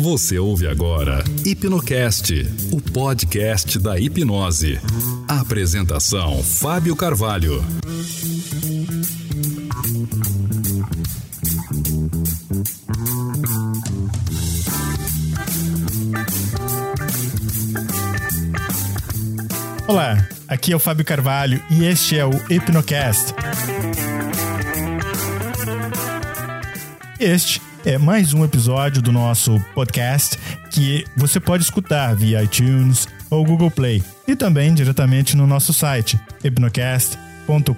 Você ouve agora Hipnocast, o podcast da hipnose. Apresentação: Fábio Carvalho. Olá, aqui é o Fábio Carvalho e este é o Hipnocast. Este é mais um episódio do nosso podcast que você pode escutar via iTunes ou Google Play e também diretamente no nosso site hipnocast.com.br.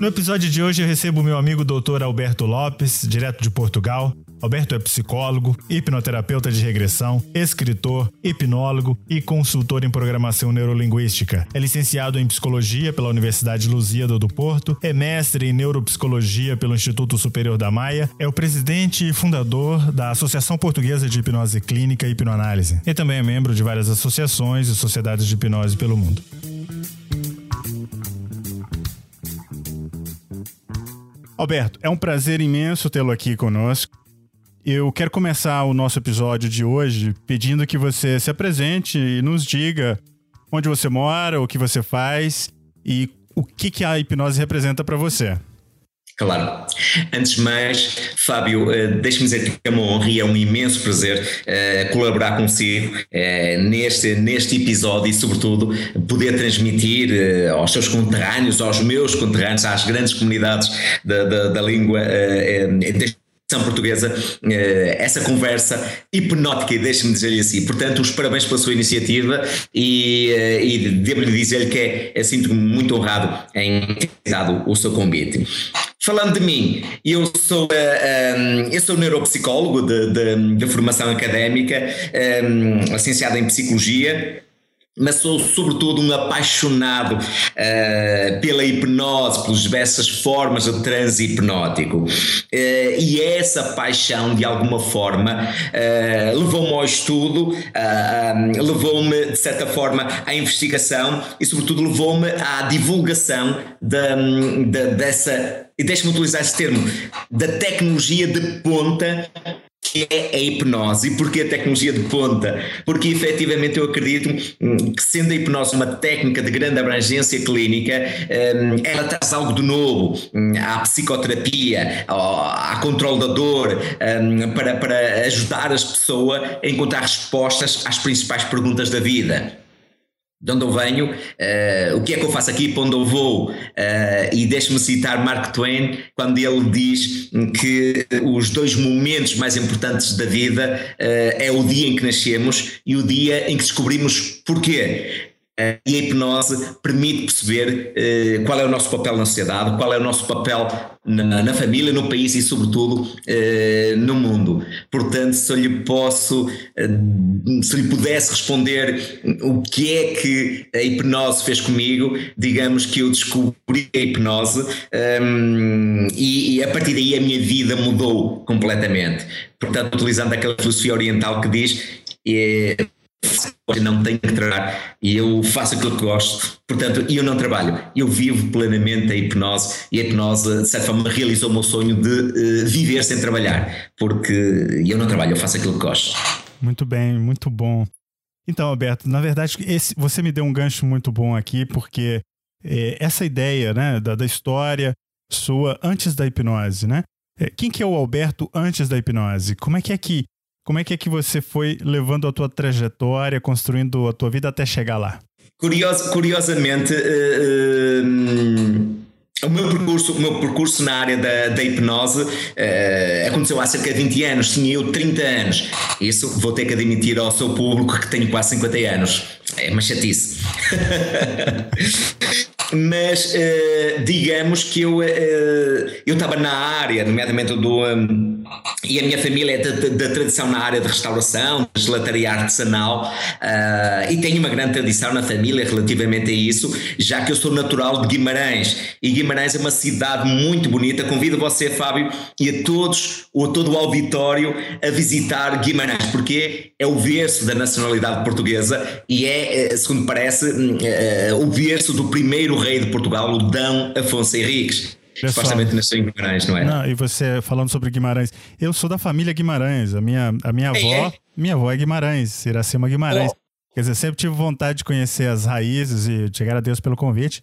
No episódio de hoje eu recebo meu amigo Dr. Alberto Lopes, direto de Portugal. Alberto é psicólogo, hipnoterapeuta de regressão, escritor, hipnólogo e consultor em programação neurolinguística. É licenciado em psicologia pela Universidade Lusíada do Porto, é mestre em neuropsicologia pelo Instituto Superior da Maia, é o presidente e fundador da Associação Portuguesa de Hipnose Clínica e Hipnoanálise e também é membro de várias associações e sociedades de hipnose pelo mundo. Alberto, é um prazer imenso tê-lo aqui conosco. Eu quero começar o nosso episódio de hoje pedindo que você se apresente e nos diga onde você mora, o que você faz e o que, a hipnose representa para você. Claro. Antes de mais, Fábio, eh, deixe-me dizer que é uma honra e é um imenso prazer uh, colaborar consigo uh, neste, neste episódio e, sobretudo, poder transmitir aos seus conterrâneos, aos meus conterrâneos, às grandes comunidades da, da, da língua deste portuguesa, essa conversa hipnótica, e deixe-me dizer-lhe assim. Portanto, os parabéns pela sua iniciativa e, e devo-lhe dizer-lhe que é, sinto-me muito honrado em ter dado o seu convite. Falando de mim, eu sou, uh, um, eu sou neuropsicólogo de, de, de formação académica, um, licenciado em Psicologia, mas sou sobretudo um apaixonado uh, pela hipnose, pelas diversas formas de transe hipnótico. Uh, e essa paixão, de alguma forma, uh, levou-me ao estudo, levou-me, de certa forma, à investigação e, sobretudo, levou-me à divulgação dessa, e deixe-me utilizar esse termo, da tecnologia de ponta que é a hipnose e porque a tecnologia de ponta? Porque efetivamente eu acredito hum, que sendo a hipnose uma técnica de grande abrangência clínica, hum, ela traz algo de novo hum, à psicoterapia, à controle da dor, para, para ajudar as pessoas a encontrar respostas às principais perguntas da vida de onde eu venho, uh, o que é que eu faço aqui, para onde eu vou, uh, e deixe-me citar Mark Twain quando ele diz que os dois momentos mais importantes da vida uh, é o dia em que nascemos e o dia em que descobrimos porquê. Eh, e a hipnose permite perceber uh, qual é o nosso papel na sociedade, qual é o nosso papel na, na família, no país e, sobretudo, uh, no mundo. Portanto, se eu lhe posso, uh, se lhe pudesse responder o que é que a hipnose fez comigo, digamos que eu descobri a hipnose um, e, e a partir daí a minha vida mudou completamente. Portanto, utilizando aquela filosofia oriental que diz não tenho que trabalhar e eu faço aquilo que gosto, portanto, eu não trabalho, eu vivo plenamente a hipnose e a hipnose, de certa forma, realizou o meu sonho de uh, viver sem trabalhar, porque eu não trabalho, eu faço aquilo que gosto. Muito bem, muito bom. Então, Alberto, na verdade, esse, você me deu um gancho muito bom aqui, porque é, essa ideia né, da, da história sua antes da hipnose, né? É, quem que é o Alberto antes da hipnose? Como é que é que como é que é que você foi levando a tua trajetória, construindo a tua vida até chegar lá? Curioso, curiosamente, uh, uh, o meu percurso, o meu percurso na área da, da hipnose uh, aconteceu há cerca de 20 anos, tinha eu 30 anos. Isso vou ter que admitir ao seu público que tenho quase 50 anos. É uma chatice. Mas uh, digamos que eu uh, eu estava na área, nomeadamente do. Um, e a minha família é da, tradição na área de restauração, de gelataria artesanal, uh, e tenho uma grande tradição na família relativamente a isso, já que eu sou natural de Guimarães. E Guimarães é uma cidade muito bonita. Convido você, Fábio, e a todos, ou a todo o auditório, a visitar Guimarães, porque é o berço da nacionalidade portuguesa e é, segundo parece, o berço do primeiro rei de Portugal, o Dão Afonso Henriques. Pessoal, supostamente nasceu em Guimarães, não é? Não, e você falando sobre Guimarães, eu sou da família Guimarães, a minha, a minha avó, é, é. minha avó é Guimarães, Iracema Guimarães. Oh. Quer dizer, sempre tive vontade de conhecer as raízes e chegar a Deus pelo convite.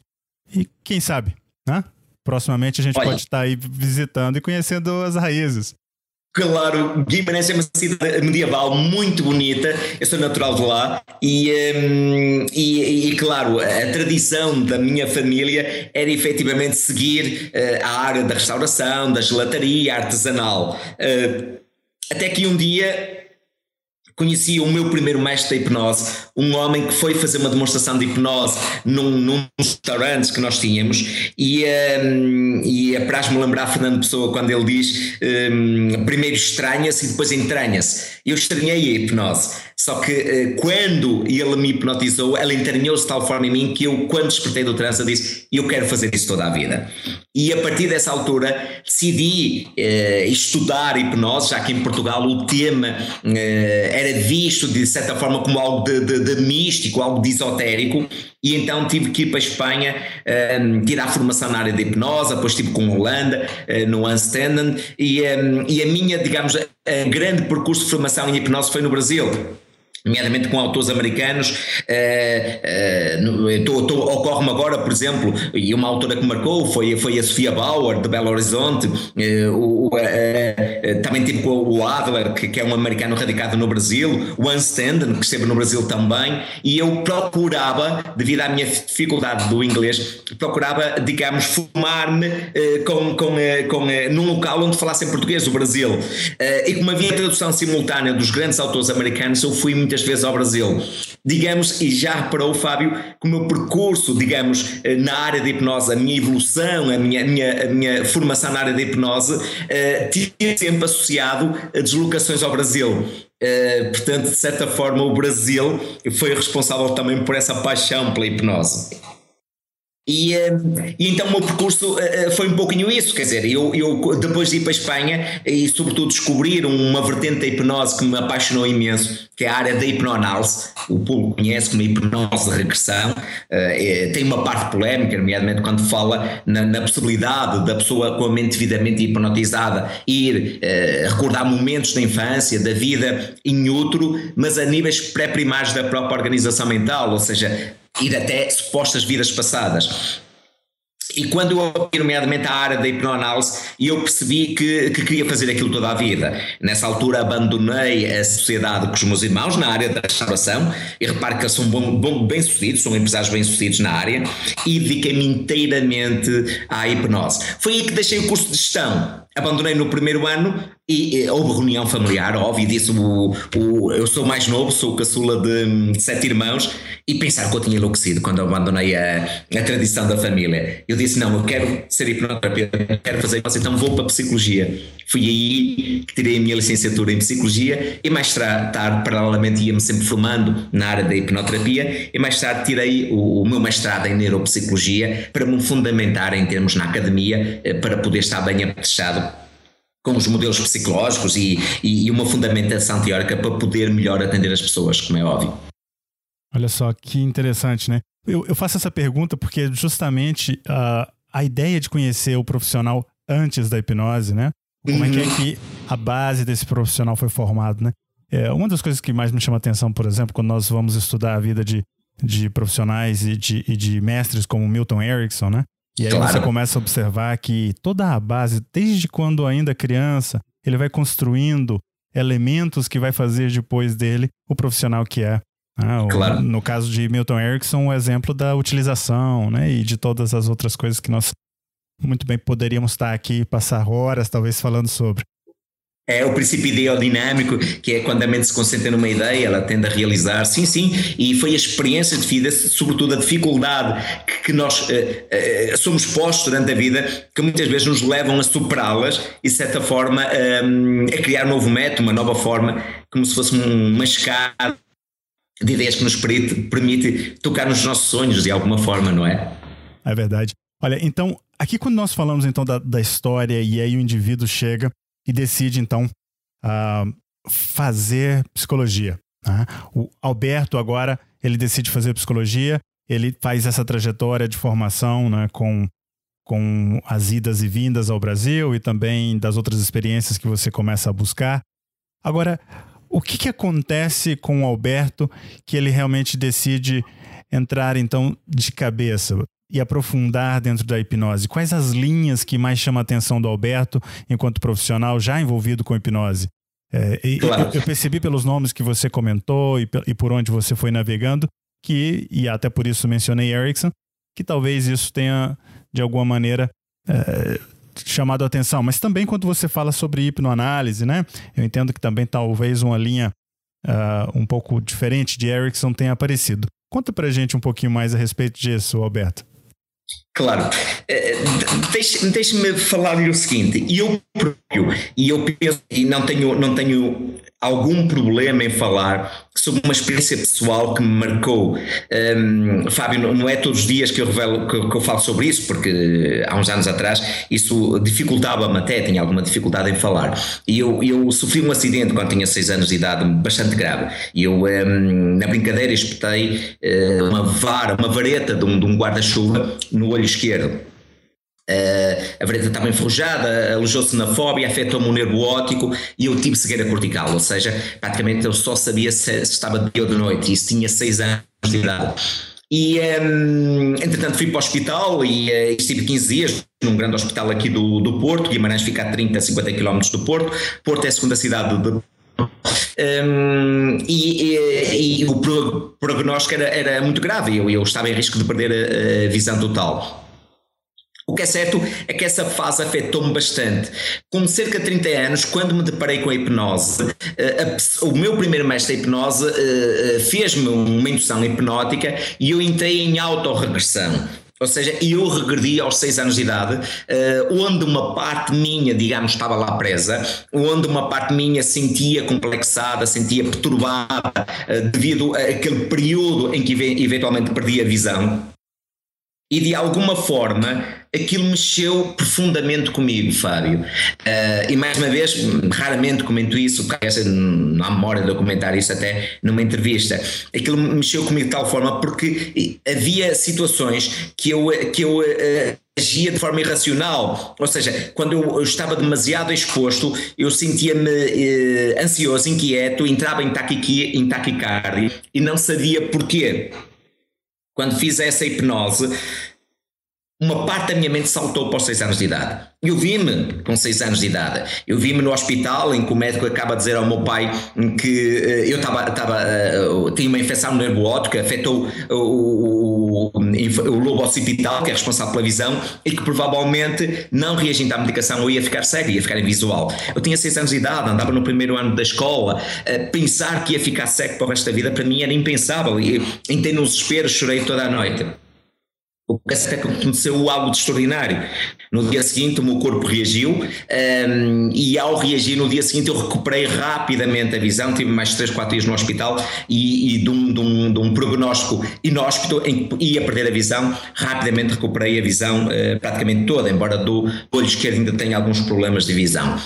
E quem sabe, né? Proximamente a gente Olha. pode estar aí visitando e conhecendo as raízes. Claro, Guimarães é uma cidade medieval muito bonita, eu sou natural de lá e, um, e, e, claro, a tradição da minha família era efetivamente seguir uh, a área da restauração, da gelataria artesanal. Uh, até que um dia conheci o meu primeiro mestre da hipnose, um homem que foi fazer uma demonstração de hipnose num, num restaurante que nós tínhamos e, um, e apraz-me lembrar Fernando Pessoa quando ele diz um, primeiro estranha-se e depois entranha-se. Eu estranhei a hipnose, só que uh, quando ele me hipnotizou, ela entranhou-se de tal forma em mim que eu, quando despertei do transe, disse eu quero fazer isso toda a vida. E a partir dessa altura decidi uh, estudar hipnose, já que em Portugal o tema uh, visto de certa forma como algo de, de, de, místico, algo de esotérico, e então tive que ir para a Espanha uh, tirar formação na área de hipnose, depois estive com Holanda, uh, no Anstenden, e, um, e a minha, digamos, a grande percurso de formação em hipnose foi no Brasil nomeadamente com autores americanos. Uh, uh, Ocorre-me agora, por exemplo, e uma autora que marcou foi, foi a Sofia Bauer, de Belo Horizonte, uh, também tive com o Adler, que, que, é um americano radicado no Brasil, o Anstanden, que esteve no Brasil também, e eu procurava, devido à minha dificuldade do inglês, procurava, digamos, formar-me com, com, com, num local onde falassem português, o Brasil. e como havia tradução simultânea dos grandes autores americanos, eu fui muito muitas vezes ao Brasil. Digamos, e já reparou, Fábio, que o meu percurso, digamos, eh, na área da hipnose, a minha evolução, a minha, a minha, a minha formação na área da hipnose, uh, tinha sempre associado a deslocações ao Brasil. Uh, portanto, de certa forma, o Brasil foi responsável também por essa paixão pela hipnose. E, eh, e, então o meu percurso uh, foi um pouquinho isso, quer dizer, eu, eu depois de ir para a Espanha e sobretudo descobrir uma vertente da hipnose que me apaixonou imenso, que é a área da hipnoanálise, o público conhece como hipnose de regressão, tem uma parte polémica, nomeadamente quando fala na, na, possibilidade da pessoa com a mente devidamente hipnotizada ir recordar momentos da infância, da vida em outro, mas a níveis pré-primários da própria organização mental, ou seja, ir até supostas vidas passadas. E quando eu nomeadamente, a área da hipnoanálise, eu percebi que, que queria fazer aquilo toda a vida. Nessa altura abandonei a sociedade com os meus irmãos na área da restauração, e repare que eles são bom, bom, bem-sucedidos, são empresários bem-sucedidos na área, e dediquei-me inteiramente à hipnose. Foi aí que deixei o curso de gestão abandonei no primeiro ano e, e houve reunião familiar, óbvio, disse o, o, eu sou mais novo, sou caçula de, de, sete irmãos e pensar que eu tinha enlouquecido quando abandonei a, a tradição da família. Eu disse, não, eu quero ser hipnoterapeuta, quero fazer isso, então vou para a psicologia. Fui aí que tirei a minha licenciatura em psicologia e mais tarde, paralelamente, ia-me sempre formando na área da hipnoterapia e mais tarde tirei o, o meu mestrado em neuropsicologia para me fundamentar em termos na academia, eh, para poder estar bem apetechado com os modelos psicológicos e, e, uma fundamentação teórica para poder melhor atender as pessoas, como é óbvio. Olha só que interessante, né? Eu, eu faço essa pergunta porque justamente uh, a ideia de conhecer o profissional antes da hipnose, né? Como uhum. é que é uhum. que a base desse profissional foi formado, né? É, uma das coisas que mais me chama atenção, por exemplo, quando nós vamos estudar a vida de, de profissionais e de, e de mestres como Milton Erickson, né? E aí claro. você começa a observar que toda a base, desde quando ainda criança, ele vai construindo elementos que vai fazer depois dele o profissional que é. Ah, claro. no caso de Milton Erickson, o exemplo da utilização, né? E de todas as outras coisas que nós muito bem poderíamos estar aqui e passar horas, talvez, falando sobre. É o princípio ideodinâmico, que é quando a mente se concentra numa ideia, ela tende a realizar. Sim, sim, e foi a experiência de vida, sobretudo a dificuldade que, nós uh, uh, somos postos durante a vida, que muitas vezes nos levam a superá-las e, de certa forma, um, a criar um novo método, uma nova forma, como se fosse uma escada de ideias que nos permite, permite tocar nos nossos sonhos de alguma forma, não é? É verdade. Olha, então, aqui quando nós falamos então da, da história e aí o indivíduo chega e decide então uh, fazer psicologia. Né? O Alberto agora ele decide fazer psicologia ele faz essa trajetória de formação né, com, com as idas e vindas ao Brasil e também das outras experiências que você começa a buscar. Agora, o que, que acontece com o Alberto que ele realmente decide entrar então de cabeça e aprofundar dentro da hipnose? Quais as linhas que mais chamam a atenção do Alberto enquanto profissional já envolvido com hipnose? É, claro. eu, eu, percebi pelos nomes que você comentou e, e, por onde você foi navegando que, e até por isso mencionei Erickson, que talvez isso tenha, de alguma maneira, é, chamado a atenção. Mas também quando você fala sobre hipnoanálise, né? Eu entendo que também talvez uma linha uh, um pouco diferente de Erickson tenha aparecido. Conta pra gente um pouquinho mais a respeito disso, Alberto. Claro. Eh, deixe-me deixe falar-lhe o seguinte, e eu próprio, e eu penso, e não tenho, não tenho algum problema em falar sobre uma experiência pessoal que me marcou. Um, Fábio, não é todos os dias que eu revelo que, que, eu falo sobre isso, porque há uns anos atrás isso dificultava-me até, tinha alguma dificuldade em falar. E eu, eu sofri um acidente quando tinha 6 anos de idade, bastante grave. E eu, um, na brincadeira, espetei uh, uma vara, uma vareta de um, um guarda-chuva no olho esquerdo. Uh, a vareta estava enferrujada, alojou-se na fóbia, afetou-me o nervo óptico e eu tive cegueira cortical, ou seja, praticamente eu só sabia se, se estava de dia ou de noite, e isso tinha 6 anos de idade. E um, entretanto fui para o hospital e uh, estive 15 dias num grande hospital aqui do, do Porto, Guimarães fica a 30, 50 km do Porto, Porto é a segunda cidade de um, e, e, e, o prognóstico era, era muito grave, eu, eu estava em risco de perder a, a visão total. O que é certo é que essa fase afetou-me bastante. Com cerca de 30 anos, quando me deparei com a hipnose, eh, o meu primeiro mestre da hipnose eh, eh, fez-me uma indução hipnótica e eu entrei em autorregressão. Ou seja, eu regredi aos 6 anos de idade, onde uma parte minha, digamos, estava lá presa, onde uma parte minha sentia complexada, sentia perturbada, devido àquele período em que eventualmente perdi a visão. E de alguma forma aquilo mexeu profundamente comigo, Fábio. Uh, e mais uma vez, raramente comento isso, não há memória de eu comentar isso até numa entrevista. Aquilo mexeu comigo de tal forma porque havia situações que eu, que eu uh, agia de forma irracional. Ou seja, quando eu, estava demasiado exposto, eu sentia-me uh, ansioso, inquieto, entrava em, taquiqui, em taquicardia e não sabia porquê quando fiz essa hipnose, uma parte da minha mente saltou para os 6 anos de idade. Eu vi-me com 6 anos de idade. Eu vi-me no hospital em que o médico acaba de dizer ao meu pai que uh, eu estava, uh, tinha uma infecção no nervo óptico que afetou o, o, o, lobo occipital, que é responsável pela visão, e que provavelmente, não reagindo à medicação, eu ia ficar cego, ia ficar invisual. Eu tinha 6 anos de idade, andava no primeiro ano da escola. Uh, pensar que ia ficar cego para o resto da vida, para mim era impensável. E, entrei no desespero, chorei toda a noite. O que é que aconteceu algo de extraordinário. No dia seguinte o meu corpo reagiu um, e ao reagir no dia seguinte eu recuperei rapidamente a visão, tive mais 3, 4 dias no hospital e, e de, um, de, um, de um prognóstico inóspito em que ia perder a visão, rapidamente recuperei a visão uh, praticamente toda, embora do olho esquerdo ainda tenha alguns problemas de visão.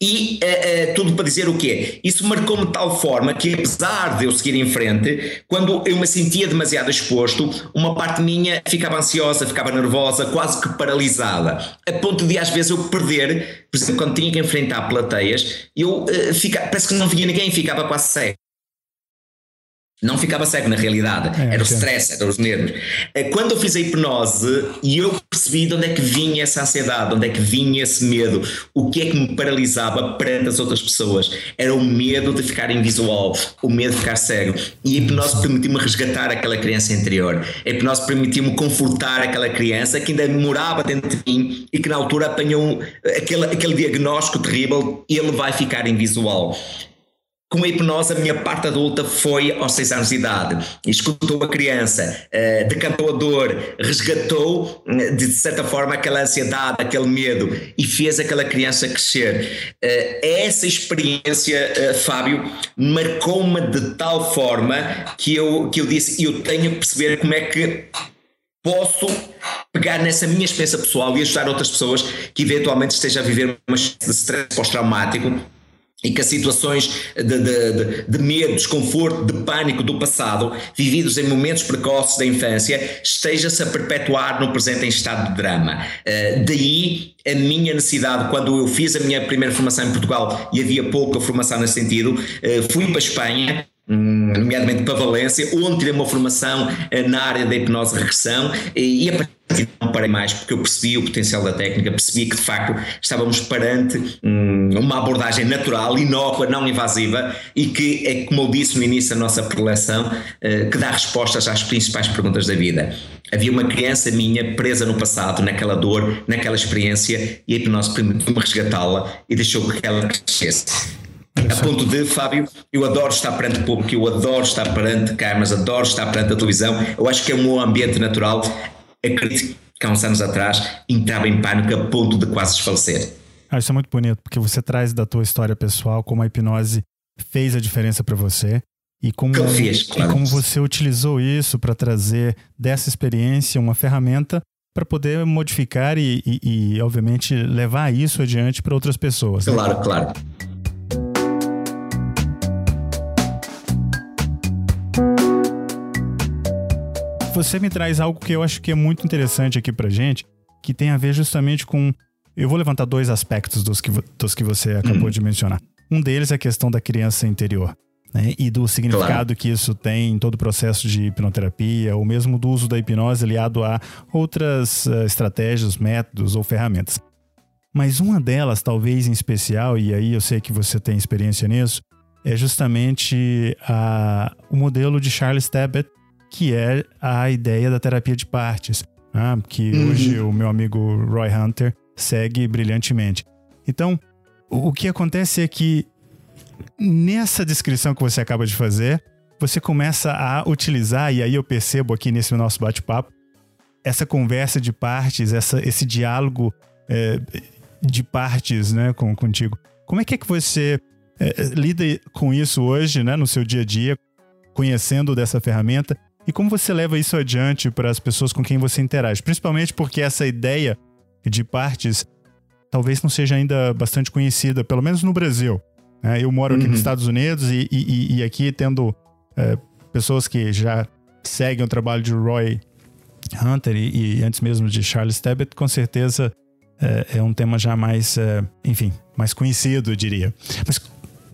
E uh, uh, tudo para dizer o quê? Isso marcou-me de tal forma que, apesar de eu seguir em frente, quando eu me sentia demasiado exposto, uma parte minha ficava ansiosa, ficava nervosa, quase que paralisada, a ponto de às vezes eu perder, por exemplo, quando tinha que enfrentar plateias, eu uh, fica, parece que não via ninguém, ficava quase cego. Não ficava cego na realidade, é, era o stress, era os nervos. Eh, quando eu fiz a hipnose e eu percebi de onde é que vinha essa ansiedade, de onde é que vinha esse medo, o que é que me paralisava perante as outras pessoas, era o medo de ficar invisual, o medo de ficar cego. E a hipnose permitiu-me resgatar aquela criança interior, a hipnose permitiu-me confortar aquela criança que ainda morava dentro de mim e que na altura apanhou aquele, aquele diagnóstico terrível, ele vai ficar invisual com a hipnose, a minha parte adulta foi aos 6 anos de idade. Escutou a criança, uh, decantou a dor, resgatou, uh, de certa forma, aquela ansiedade, aquele medo e fez aquela criança crescer. Uh, essa experiência, Fábio, marcou-me de tal forma que eu, que eu disse: eu tenho que perceber como é que posso pegar nessa minha experiência pessoal e ajudar outras pessoas que eventualmente estejam a viver uma de stress pós-traumático e que as situações de, de, de, medo, desconforto, de pânico do passado, vividos em momentos precoces da infância, esteja-se a perpetuar no presente em estado de drama. Uh, daí a minha necessidade, quando eu fiz a minha primeira formação em Portugal e havia pouca formação nesse sentido, uh, fui para a Espanha nomeadamente para Valência, onde tirei uma formação uh, na área da hipnose regressão e, a não parei mais porque eu percebi o potencial da técnica, percebi que de facto estávamos perante hum, uma abordagem natural, inócua, não invasiva e que é, como eu disse no início da nossa preleção, eh, que dá respostas às principais perguntas da vida. Havia uma criança minha presa no passado, naquela dor, naquela experiência e a hipnose permitiu-me resgatá-la e deixou que ela crescesse. A ponto de, Fábio, eu adoro estar perante o público, eu adoro estar perante câmaras, adoro estar perante a televisão. Eu acho que é um meu ambiente natural acredito que há uns anos atrás entrava em pânico a ponto de quase desfalecer. Ah, isso é muito bonito, porque você traz da tua história pessoal como a hipnose fez a diferença para você e como, fiz, claro. e como você utilizou isso para trazer dessa experiência uma ferramenta para poder modificar e, e, e, obviamente, levar isso adiante para outras pessoas. Né? Claro, você me traz algo que eu acho que é muito interessante aqui pra gente, que tem a ver justamente com. Eu vou levantar dois aspectos dos que, dos que você acabou uhum. de mencionar. Um deles é a questão da criança interior. Né, e do significado claro. que isso tem em todo o processo de hipnoterapia, ou mesmo do uso da hipnose aliado a outras uh, estratégias, métodos ou ferramentas. Mas uma delas, talvez em especial, e aí eu sei que você tem experiência nisso, é justamente a, o modelo de Charles Tebbett, que é a ideia da terapia de partes, né? que uhum. hoje o meu amigo Roy Hunter segue brilhantemente. Então, o que acontece é que nessa descrição que você acaba de fazer, você começa a utilizar, e aí eu percebo aqui nesse nosso bate-papo, essa conversa de partes, essa, esse diálogo é, de partes né, com, contigo. Como é que é que você é, lida com isso hoje, né, no seu dia a dia, conhecendo dessa ferramenta? E como você leva isso adiante para as pessoas com quem você interage? Principalmente porque essa ideia de partes talvez não seja ainda bastante conhecida, pelo menos no Brasil. Né? Eu moro aqui uhum. nos Estados Unidos e, e, e aqui tendo é, pessoas que já seguem o trabalho de Roy Hunter e, e antes mesmo de Charles Tebbett, com certeza é, é um tema já mais, é, enfim, mais conhecido, eu diria. Mas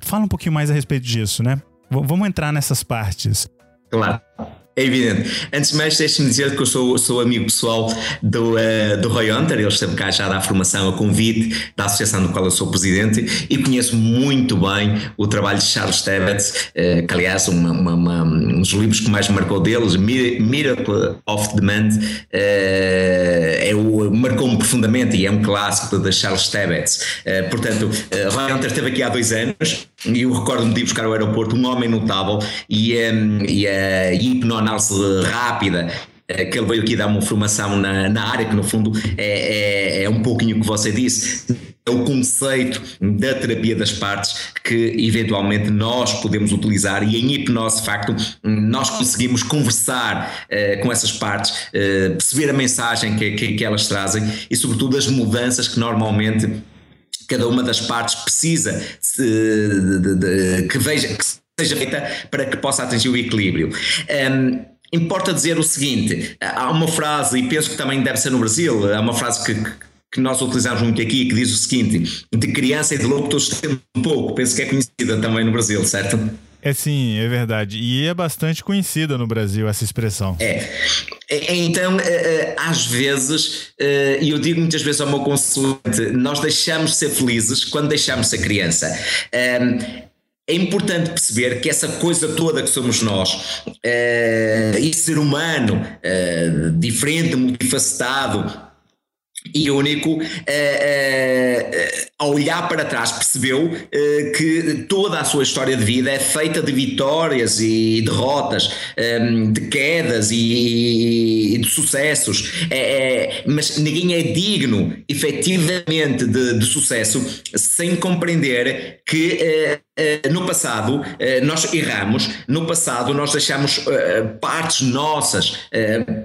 fala um pouquinho mais a respeito disso, né? V vamos entrar nessas partes. Claro. É evidente. Antes de mais, deixe-me dizer que eu sou, sou amigo pessoal do, uh, do Roy Hunter, ele esteve cá já a dar formação a convite da associação do qual eu sou presidente e conheço muito bem o trabalho de Charles Tebbett, uh, que aliás uma, uma, uma, um dos livros que mais marcou deles, Miracle of Demand, uh, é marcou-me profundamente e é um clássico de Charles Tebbett. portanto, Roy Hunter esteve aqui há dois anos e eu recordo-me de ir buscar ao aeroporto um homem notável e, um, e a hipnoanálise rápida eh, que ele veio aqui dar uma formação na, na área, que no fundo é, é, é um pouquinho o que você disse, é o conceito da terapia das partes que eventualmente nós podemos utilizar e em hipnose, de facto, nós conseguimos conversar uh, com essas partes, uh, perceber a mensagem que, que, que elas trazem e, sobretudo, as mudanças que normalmente cada uma das partes precisa de, de, de, que veja que seja feita para que possa atingir o equilíbrio. Um, importa dizer o seguinte: há uma frase, e penso que também deve ser no Brasil, há uma frase que, que nós utilizamos muito aqui que diz o seguinte: de criança e de louco todos temos um pouco. Penso que é conhecida também no Brasil, certo? É sim, é verdade. E é bastante conhecida no Brasil essa expressão. É. é, é então, é, às vezes, e eu digo muitas vezes ao meu consulente, nós deixamos de ser felizes quando deixamos de ser criança. É importante perceber que essa coisa toda que somos nós, esse ser humano diferente, multifacetado, e único, uh, uh, ao olhar para trás, percebeu uh, que toda a sua história de vida é feita de vitórias e derrotas, ehm, de quedas e, e de sucessos, é, é, mas ninguém é digno, efetivamente, de, de sucesso sem compreender que Uh, no passado nós erramos, no passado nós deixamos partes nossas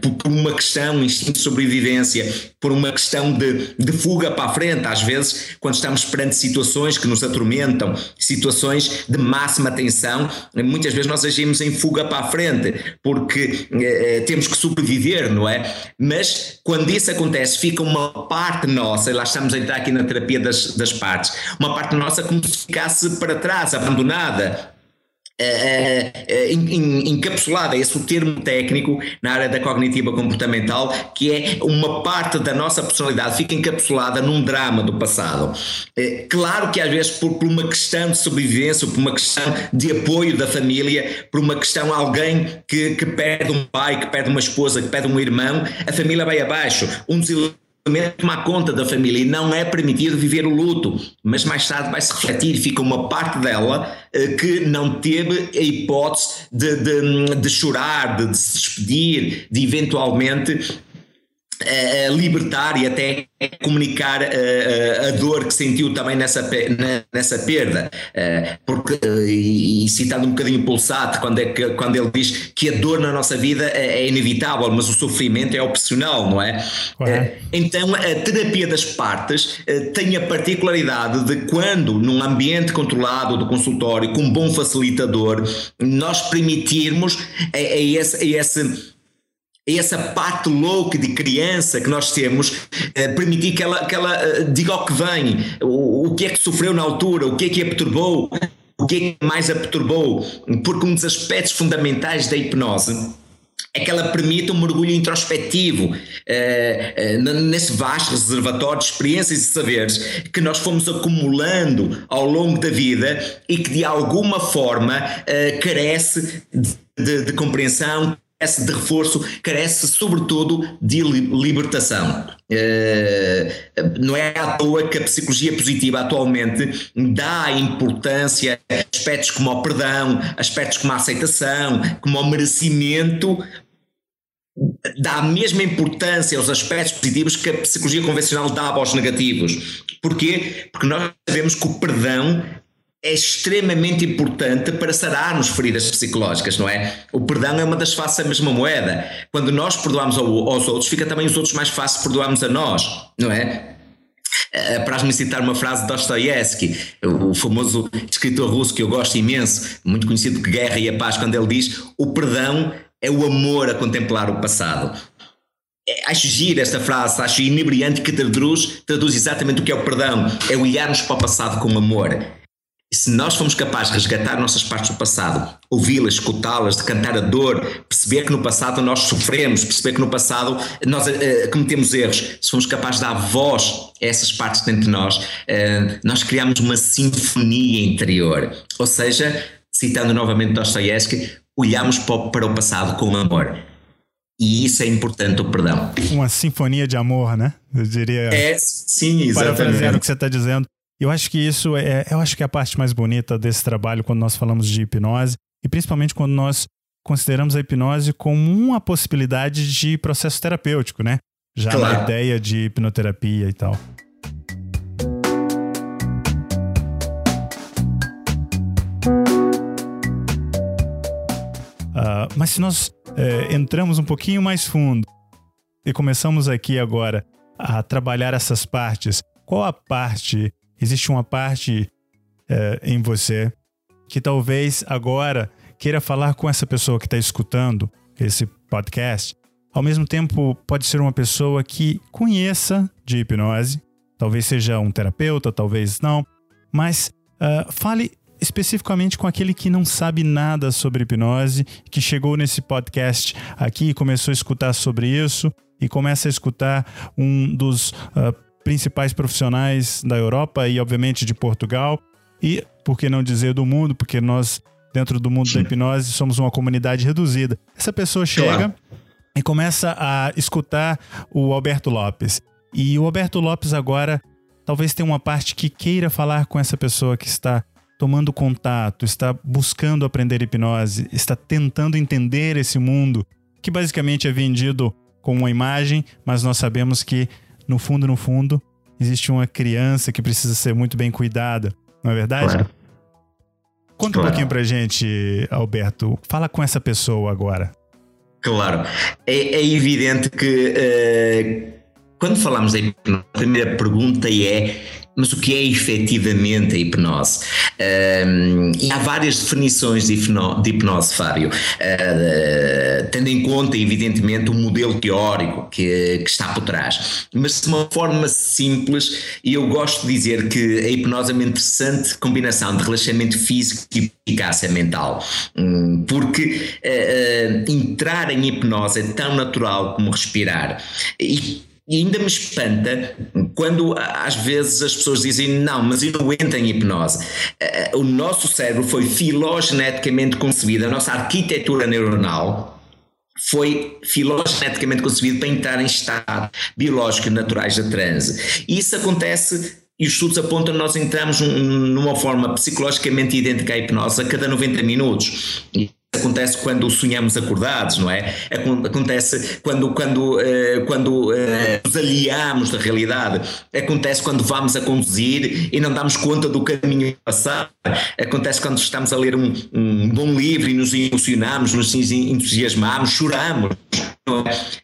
por, uma questão, instinto de sobrevivência, por uma questão de, de, fuga para a frente. Às vezes, quando estamos perante situações que nos atormentam, situações de máxima tensão, muitas vezes nós agimos em fuga para a frente, porque temos que sobreviver, não é? Mas quando isso acontece, fica uma parte nossa, e lá estamos a entrar aqui na terapia das, das partes, uma parte nossa como se ficasse para trás abandonada, encapsulada, esse é o termo técnico na área da cognitiva comportamental, que é uma parte da nossa personalidade fica encapsulada num drama do passado. Uh, claro que às vezes por, por, uma questão de sobrevivência, por uma questão de apoio da família, por uma questão alguém que, que perde um pai, que perde uma esposa, que perde um irmão, a família vai abaixo. Um dos tomar conta da família e não é permitido viver o luto, mas mais tarde vai se refletir, fica uma parte dela uh, que não teve a hipótese de, de, de chorar, de, de, se despedir, de eventualmente uh, libertar e até comunicar uh, a dor que sentiu também nessa, nessa perda. Uh, porque, e, e, citando um bocadinho o Pulsat, quando, é que, quando ele diz que a dor na nossa vida é, é inevitável, mas o sofrimento é opcional, não é? então, a terapia das partes tem a particularidade de quando, num ambiente controlado do consultório, com um bom facilitador, nós permitirmos a, a esse, a esse essa parte louca de criança que nós temos, eh, permitir que ela, que ela eh, diga o que vem, o, o que é que sofreu na altura, o que é que a perturbou, o que é que mais a perturbou, porque um dos aspectos fundamentais da hipnose é que ela permite um mergulho introspectivo eh, nesse vasto reservatório de experiências e saberes que nós fomos acumulando ao longo da vida e que de alguma forma carece de, de, de compreensão, carece de reforço, carece sobretudo de libertação. Uh, não é à toa que a psicologia positiva atualmente dá importância a aspectos como o perdão, aspectos como a aceitação, como o merecimento, dá a mesma importância aos aspectos positivos que a psicologia convencional dá aos negativos. Porquê? Porque nós sabemos que o perdão é extremamente importante para sararmos feridas psicológicas, não é? O perdão é uma das faces da mesma moeda. Quando nós perdoamos aos outros, fica também os outros mais fácil perdoarmos a nós, não é? Eh, para me citar uma frase de Dostoiévski, o famoso escritor russo que eu gosto imenso, muito conhecido que Guerra e a Paz, quando ele diz: o perdão é o amor a contemplar o passado. É, acho gira esta frase, acho inebriante que traduz, traduz exatamente o que é o perdão: é olharmos para o passado com amor se nós formos capazes de resgatar nossas partes do passado, ouvi-las, escutá-las, de cantar a dor, perceber que no passado nós sofremos, perceber que no passado nós uh, cometemos erros, se formos capazes de dar voz a essas partes dentro de nós, uh, nós criamos uma sinfonia interior. Ou seja, citando novamente Dostoiévski, olhamos para o passado com amor. E isso é importante, o perdão. Uma sinfonia de amor, né? Eu diria. É, sim, exatamente. Para o que você está dizendo. Eu acho que isso é, eu acho que é a parte mais bonita desse trabalho quando nós falamos de hipnose e principalmente quando nós consideramos a hipnose como uma possibilidade de processo terapêutico, né? Já claro. na ideia de hipnoterapia e tal. Uh, mas se nós uh, entramos um pouquinho mais fundo e começamos aqui agora a trabalhar essas partes, qual a parte existe uma parte é, em você que talvez agora queira falar com essa pessoa que está escutando esse podcast. Ao mesmo tempo, pode ser uma pessoa que conheça de hipnose, talvez seja um terapeuta, talvez não, mas uh, fale especificamente com aquele que não sabe nada sobre hipnose, que chegou nesse podcast aqui e começou a escutar sobre isso e começa a escutar um dos uh, principais profissionais da Europa e, obviamente, de Portugal. E, por que não dizer do mundo, porque nós, dentro do mundo da hipnose, somos uma comunidade reduzida. Essa pessoa chega claro. e começa a escutar o Alberto Lopes. E o Alberto Lopes agora talvez tenha uma parte que queira falar com essa pessoa que está tomando contato, está buscando aprender hipnose, está tentando entender esse mundo que basicamente é vendido com uma imagem, mas nós sabemos que no fundo, no fundo, existe uma criança que precisa ser muito bem cuidada, não é verdade? Claro. conta claro. um pouquinho pra gente, Alberto. Fala com essa pessoa agora. Claro. É, é evidente que uh, quando falamos da hipnose, a primeira pergunta é mas o que é efetivamente a hipnose? E há várias definições de, hipno, de hipnose, Fábio, uh, tendo em conta, evidentemente, o modelo teórico que, que, está por trás. Mas de uma forma simples, eu gosto de dizer que a hipnose é uma interessante combinação de relaxamento físico e eficácia mental, um, porque uh, uh, entrar em hipnose é tão natural como respirar. E e ainda me espanta quando às vezes as pessoas dizem não, mas eu não entro em hipnose. Eh, o nosso cérebro foi filogeneticamente concebido, a nossa arquitetura neuronal foi filogeneticamente concebido para entrar em estado biológico naturais de transe. E isso acontece e os estudos apontam que nós entramos numa forma psicologicamente idêntica à hipnose a cada 90 minutos acontece quando sonhamos acordados, não é? Acontece quando, quando, uh, quando uh, nos aliamos da realidade, acontece quando vamos a conduzir e não damos conta do caminho a passar, acontece quando estamos a ler um, um bom livro e nos emocionamos, nos entusiasmamos, choramos.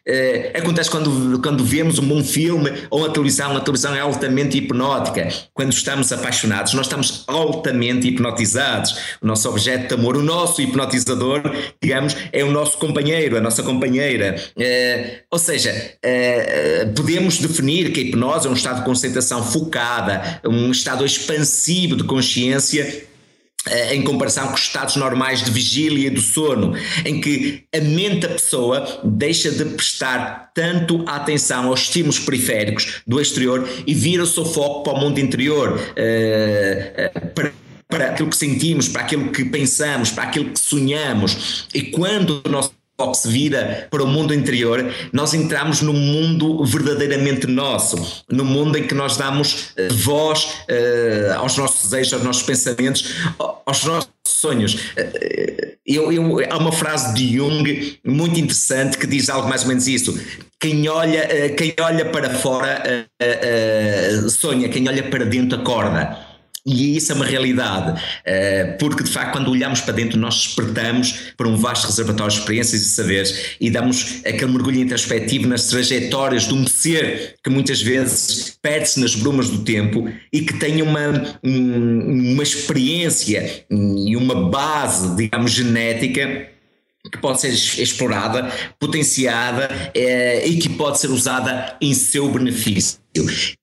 É, acontece quando, quando vemos um bom filme ou a televisão, a televisão é altamente hipnótica. Quando estamos apaixonados, nós estamos altamente hipnotizados. O nosso objeto de amor, o nosso hipnotizador, digamos, é o nosso companheiro, a nossa companheira. É, ou seja, é, podemos definir que a hipnose é um estado de concentração focada, um estado expansivo de consciência em comparação com os estados normais de vigília do sono, em que a mente da pessoa deixa de prestar tanto atenção aos estímulos periféricos do exterior e vira o seu foco para o mundo interior, uh, uh, para para aquilo que sentimos, para aquilo que pensamos, para aquilo que sonhamos. E quando o nosso se vira para o mundo interior, nós entramos no mundo verdadeiramente nosso, no mundo em que nós damos uh, voz uh, aos nossos desejos, aos nossos pensamentos, aos nossos sonhos. Uh, eu, eu, há uma frase de Jung muito interessante que diz algo mais ou menos isso. Quem olha, quem olha para fora sonha, quem olha para dentro acorda. E isso é uma realidade, eh, porque de facto, quando olhamos para dentro, nós despertamos para um vasto reservatório de experiências e saberes e damos aquele mergulho introspectivo nas trajetórias de um ser que muitas vezes perde-se nas brumas do tempo e que tem uma, uma experiência e uma base, digamos, genética que pode ser explorada, potenciada eh, e que pode ser usada em seu benefício.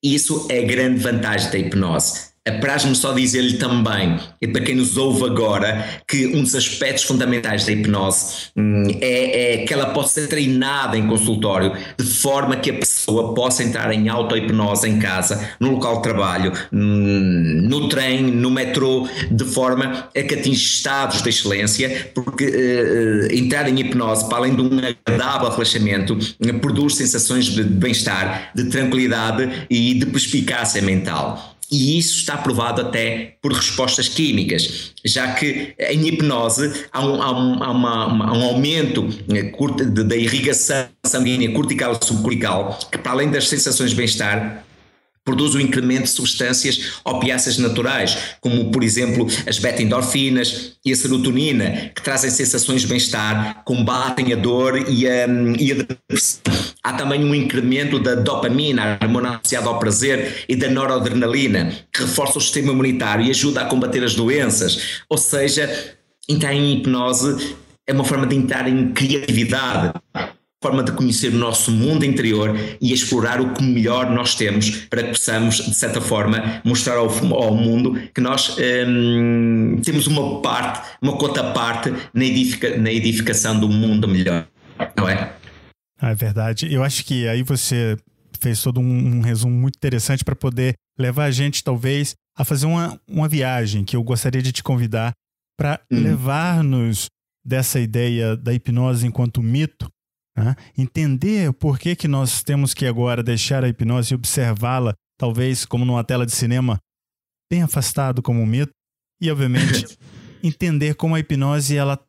Isso é a grande vantagem da hipnose Apraz-me só dizer-lhe também, e para quem nos ouve agora, que um dos aspectos fundamentais da hipnose hum, é, é, que ela possa ser treinada em consultório, de forma que a pessoa possa entrar em auto-hipnose em casa, no local de trabalho, hum, no trem, no metrô, de forma a que atinja estados de excelência, porque uh, entrar em hipnose, para além de um agradável relaxamento, produz sensações de bem-estar, de tranquilidade e de perspicácia mental. E isso está provado até por respostas químicas, já que em hipnose há um, há um, há uma, uma, um aumento eh, da irrigação sanguínea cortical e subcortical, que para além das sensações de bem-estar, produz o um incremento de substâncias opiáceas naturais, como por exemplo as beta-endorfinas e a serotonina, que trazem sensações de bem-estar, combatem a dor e a, e a depressão. Há também um incremento da dopamina, a hormona associada ao prazer, e da noradrenalina, que reforça o sistema imunitário e ajuda a combater as doenças. Ou seja, entrar em hipnose é uma forma de entrar em criatividade forma de conhecer o nosso mundo interior e explorar o que melhor nós temos para que possamos, de certa forma, mostrar ao, ao mundo que nós hum, temos uma parte, uma cota parte na, edifica, na edificação do mundo melhor, não é? Ah, é verdade. Eu acho que aí você fez todo um, um resumo muito interessante para poder levar a gente, talvez, a fazer uma, uma viagem que eu gostaria de te convidar para hum. levar-nos dessa ideia da hipnose enquanto mito né? Entender por que, que nós temos que agora deixar a hipnose e observá-la, talvez como numa tela de cinema, bem afastado como um mito, e obviamente entender como a hipnose ela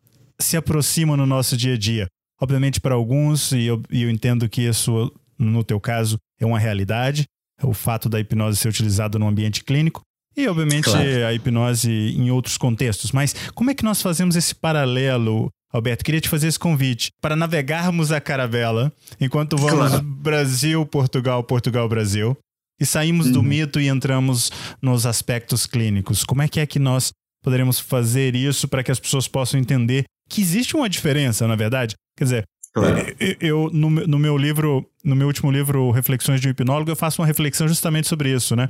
se aproxima no nosso dia a dia. Obviamente para alguns, e eu, e eu entendo que isso no teu caso é uma realidade, é o fato da hipnose ser utilizada no ambiente clínico, E, obviamente, claro. a hipnose em outros contextos. Mas como é que nós fazemos esse paralelo, Alberto? Queria te fazer esse convite para navegarmos a caravela enquanto vamos claro. Brasil, Portugal, Portugal, Brasil. E saímos uhum. do mito e entramos nos aspectos clínicos. Como é que é que nós poderemos fazer isso para que as pessoas possam entender que existe uma diferença, na verdade? Quer dizer, Claro. Eu, eu no, no, meu livro, no meu último livro, Reflexões de um Hipnólogo, eu faço uma reflexão justamente sobre isso, né?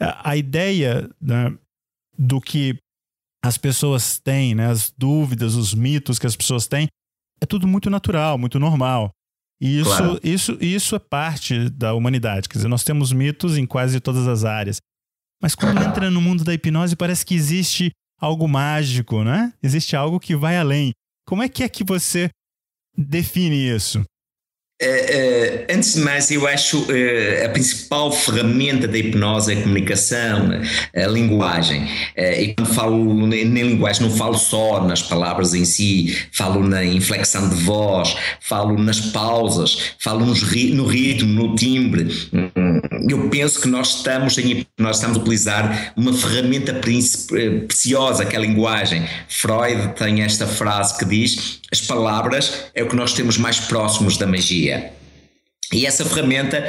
A, a ideia né, do que as pessoas têm, né, as dúvidas, os mitos que as pessoas têm, é tudo muito natural, muito normal. E isso, claro. isso, isso é parte da humanidade. Quer dizer, nós temos mitos em quase todas as áreas. Mas quando entra no mundo da hipnose, parece que existe algo mágico, né? Existe algo que vai além. Como é que é que você define isso? Uh, uh, antes de mais, eu acho uh, a principal ferramenta da hipnose é a comunicação, a linguagem. e quando falo na linguagem, não falo só nas palavras em si, falo na inflexão de voz, falo nas pausas, falo no ritmo, no timbre. Hum, eu penso que nós estamos, em, nós estamos a utilizar uma ferramenta preciosa, que é a linguagem. Freud tem esta frase que diz: as palavras é o que nós temos mais próximos da magia. E essa ferramenta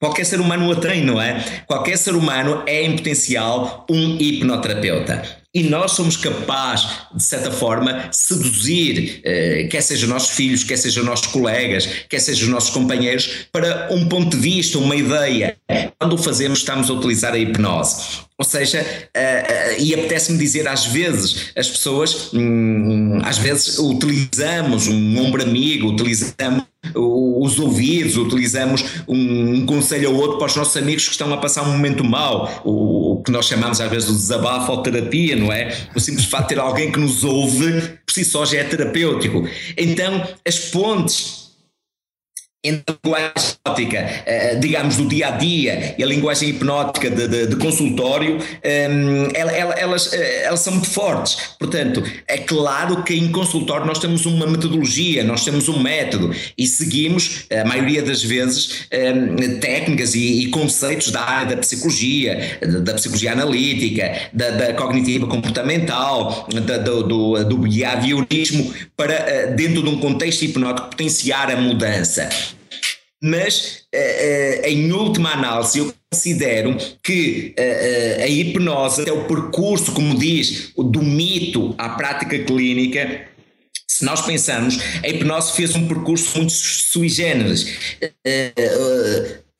Qualquer ser humano a tem, não é? Qualquer ser humano é em potencial um hipnoterapeuta. E nós somos capazes, de certa forma, seduzir, eh, quer sejam nossos filhos, quer sejam nossos colegas, quer sejam os nossos companheiros, para um ponto de vista, uma ideia. Quando o fazemos, estamos a utilizar a hipnose. Ou seja, uh, uh, e apetece-me dizer às vezes, as pessoas, um, às vezes utilizamos um ombro amigo, utilizamos os ouvidos, utilizamos um, conselho ou outro para os nossos amigos que estão a passar um momento mau, o, o que nós chamamos às vezes de desabafo ou terapia, não é? O simples fato de ter alguém que nos ouve, por si só já é terapêutico. Então, as pontes entre a linguagem hipnótica, eh, digamos, do dia a dia e a linguagem hipnótica de, de, de consultório, ehm, elas, eh, elas são muito fortes. Portanto, é claro que em consultório nós temos uma metodologia, nós temos um método e seguimos, a maioria das vezes, ehm, técnicas e, conceitos da área da psicologia, da psicologia analítica, da, da cognitiva comportamental, da, do, do, do behaviorismo, para, eh, dentro de um contexto hipnótico, potenciar a mudança mas uh, uh, em última análise eu considero que uh, a hipnose é o percurso, como diz, do mito à prática clínica. Se nós pensarmos, a hipnose fez um percurso muito sui generis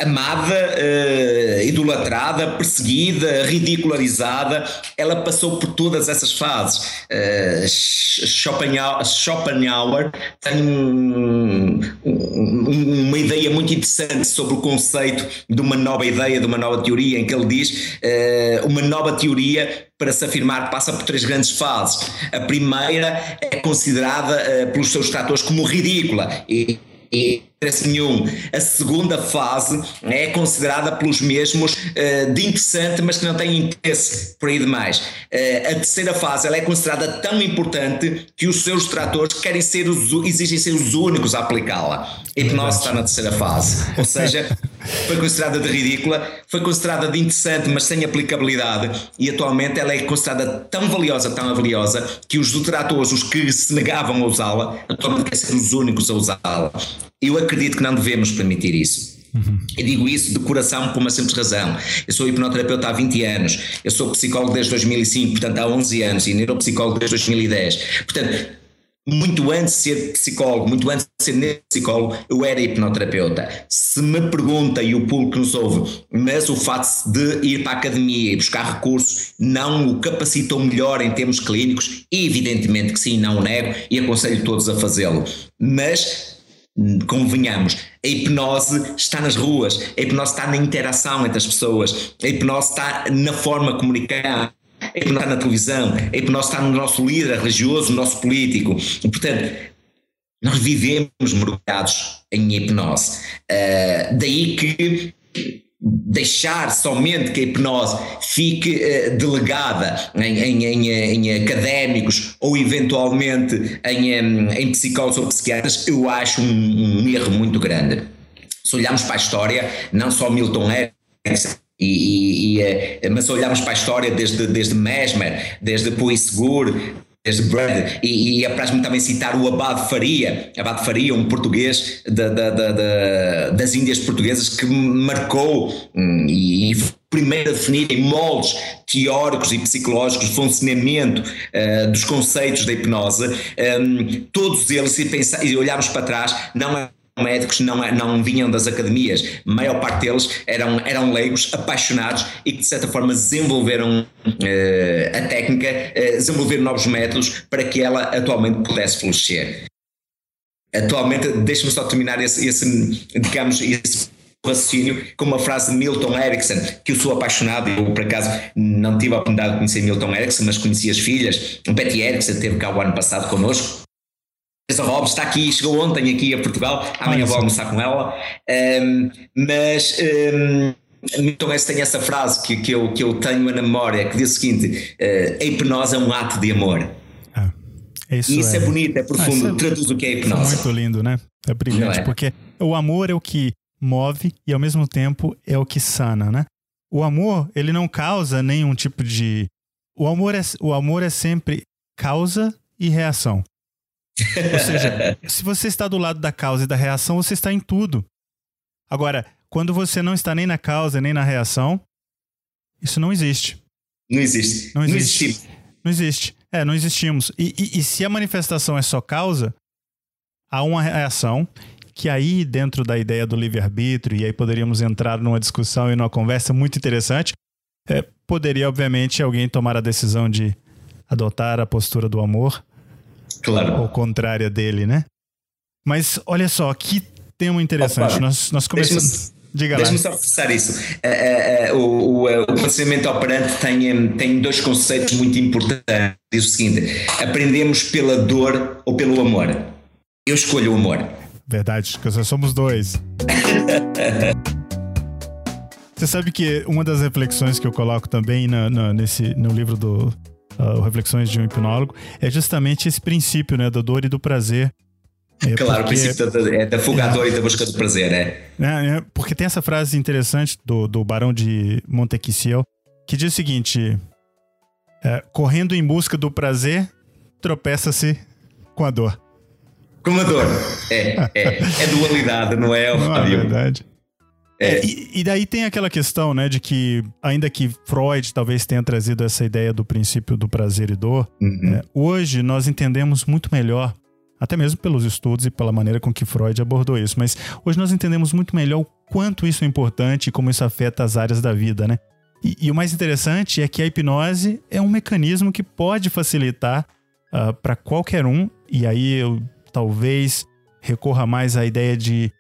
amada, uh, idolatrada, perseguida, ridicularizada, ela passou por todas essas fases. Uh, Schopenhauer, Schopenhauer tem um, um, uma ideia muito interessante sobre o conceito de uma nova ideia, de uma nova teoria, em que ele diz uh, uma nova teoria para se afirmar passa por três grandes fases. A primeira é considerada pelos seus tratores como ridícula e e interesse nenhum. A segunda fase é considerada pelos mesmos uh, de interessante, mas que não tem interesse por aí demais. Uh, a terceira fase ela é considerada tão importante que os seus tratores querem ser os, exigem ser os únicos a aplicá-la. A hipnose está na terceira fase. Ou seja, foi considerada de ridícula, foi considerada de interessante, mas sem aplicabilidade, e atualmente ela é considerada tão valiosa, tão valiosa, que os detratores, os que se negavam a usá-la, atualmente querem ser os únicos a usá-la. Eu acredito que não devemos permitir isso. Uhum. Eu digo isso de coração por uma simples razão. Eu sou hipnoterapeuta há 20 anos, eu sou psicólogo desde 2005, portanto há 11 anos, e neuropsicólogo desde 2010. Portanto, muito antes de ser psicólogo, muito antes de ser psicólogo, eu era hipnoterapeuta. Se me pergunta, e o público nos ouve, mas o fato de ir para a academia e buscar recursos não o capacitou melhor em termos clínicos, evidentemente que sim, não o nego e aconselho todos a fazê-lo. Mas convenhamos, a hipnose está nas ruas, a hipnose está na interação entre as pessoas, a hipnose está na forma de comunicar, a hipnose está na televisão, a hipnose está no nosso líder religioso, no nosso político. Portanto, nós vivemos mergulhados em hipnose. Uh, daí que deixar somente que a hipnose fique uh, delegada em, em, em, em, académicos ou eventualmente em, psicólogos ou psiquiatras, eu acho um, um, erro muito grande. Se olharmos para a história, não só Milton Erickson e, e, e, mas olhamos para a história desde, desde Mesmer, desde Puisgur, desde Brad, e, e apraz-me também citar o Abade Faria, Abade Faria, um português da, da, da, das Índias portuguesas que marcou hum, e primeiro a definir em moldes teóricos e psicológicos o funcionamento uh, dos conceitos da hipnose, um, todos eles, se, pensar, e olharmos para trás, não é médicos não, não vinham das academias, a maior parte deles eram, eram leigos apaixonados e que de certa forma desenvolveram uh, a técnica, uh, desenvolveram novos métodos para que ela atualmente pudesse florescer. Atualmente, deixa-me só terminar esse, esse digamos, esse raciocínio com uma frase de Milton Erickson, que eu sou apaixonado, eu por acaso não tive a oportunidade de conhecer Milton Erickson, mas conheci as filhas, o Betty Erickson esteve cá o ano passado connosco, Teresa Robles está aqui, chegou ontem aqui a Portugal, amanhã vou almoçar com ela, um, mas um, Milton Erickson tem essa frase que, que, eu, que eu tenho na memória, que diz o seguinte, uh, a hipnose é um ato de amor. Ah, isso, isso é, é, bonito, é profundo, ah, é, traduz o que é hipnose. Muito lindo, né? É brilhante, é? porque o amor é o que move e ao mesmo tempo é o que sana, né? O amor, ele não causa nenhum tipo de o amor é, o amor é sempre causa e reação. Ou seja, se você está do lado da causa e da reação, você está em tudo. Agora, quando você não está nem na causa nem na reação, isso não existe. Não existe. Não existe. Não existe. Não existe. É, não existimos. E, e, e se a manifestação é só causa, há uma reação que aí, dentro da ideia do livre-arbítrio, e aí poderíamos entrar numa discussão e numa conversa muito interessante, é, poderia, obviamente, alguém tomar a decisão de adotar a postura do amor. Claro. Ou contrária dele, né? Mas olha só, que tema interessante. Opa, nós, nós começamos. Diga Deixa-me só reforçar isso. Uh, uh, uh, o, o, o conhecimento operante tem, tem dois conceitos muito importantes. Diz o seguinte: aprendemos pela dor ou pelo amor. Eu escolho o amor. Verdade, que nós somos dois. Você sabe que uma das reflexões que eu coloco também no, no nesse, no livro do uh, Reflexões de um Hipnólogo é justamente esse princípio né, da dor e do prazer. É claro, porque, o princípio da, é da fuga é, dor e da busca do prazer, é. é. é. Porque tem essa frase interessante do, do Barão de Montequissiel que diz o seguinte: é, correndo em busca do prazer, tropeça-se com a dor. Comador. É, é, é dualidade, não é, Não é verdade. É. é. E, e, daí tem aquela questão, né, de que, ainda que Freud talvez tenha trazido essa ideia do princípio do prazer e dor, uhum. é, hoje nós entendemos muito melhor, até mesmo pelos estudos e pela maneira com que Freud abordou isso, mas hoje nós entendemos muito melhor o quanto isso é importante e como isso afeta as áreas da vida, né? E, e o mais interessante é que a hipnose é um mecanismo que pode facilitar uh, para qualquer um, e aí eu talvez recorra mais à ideia de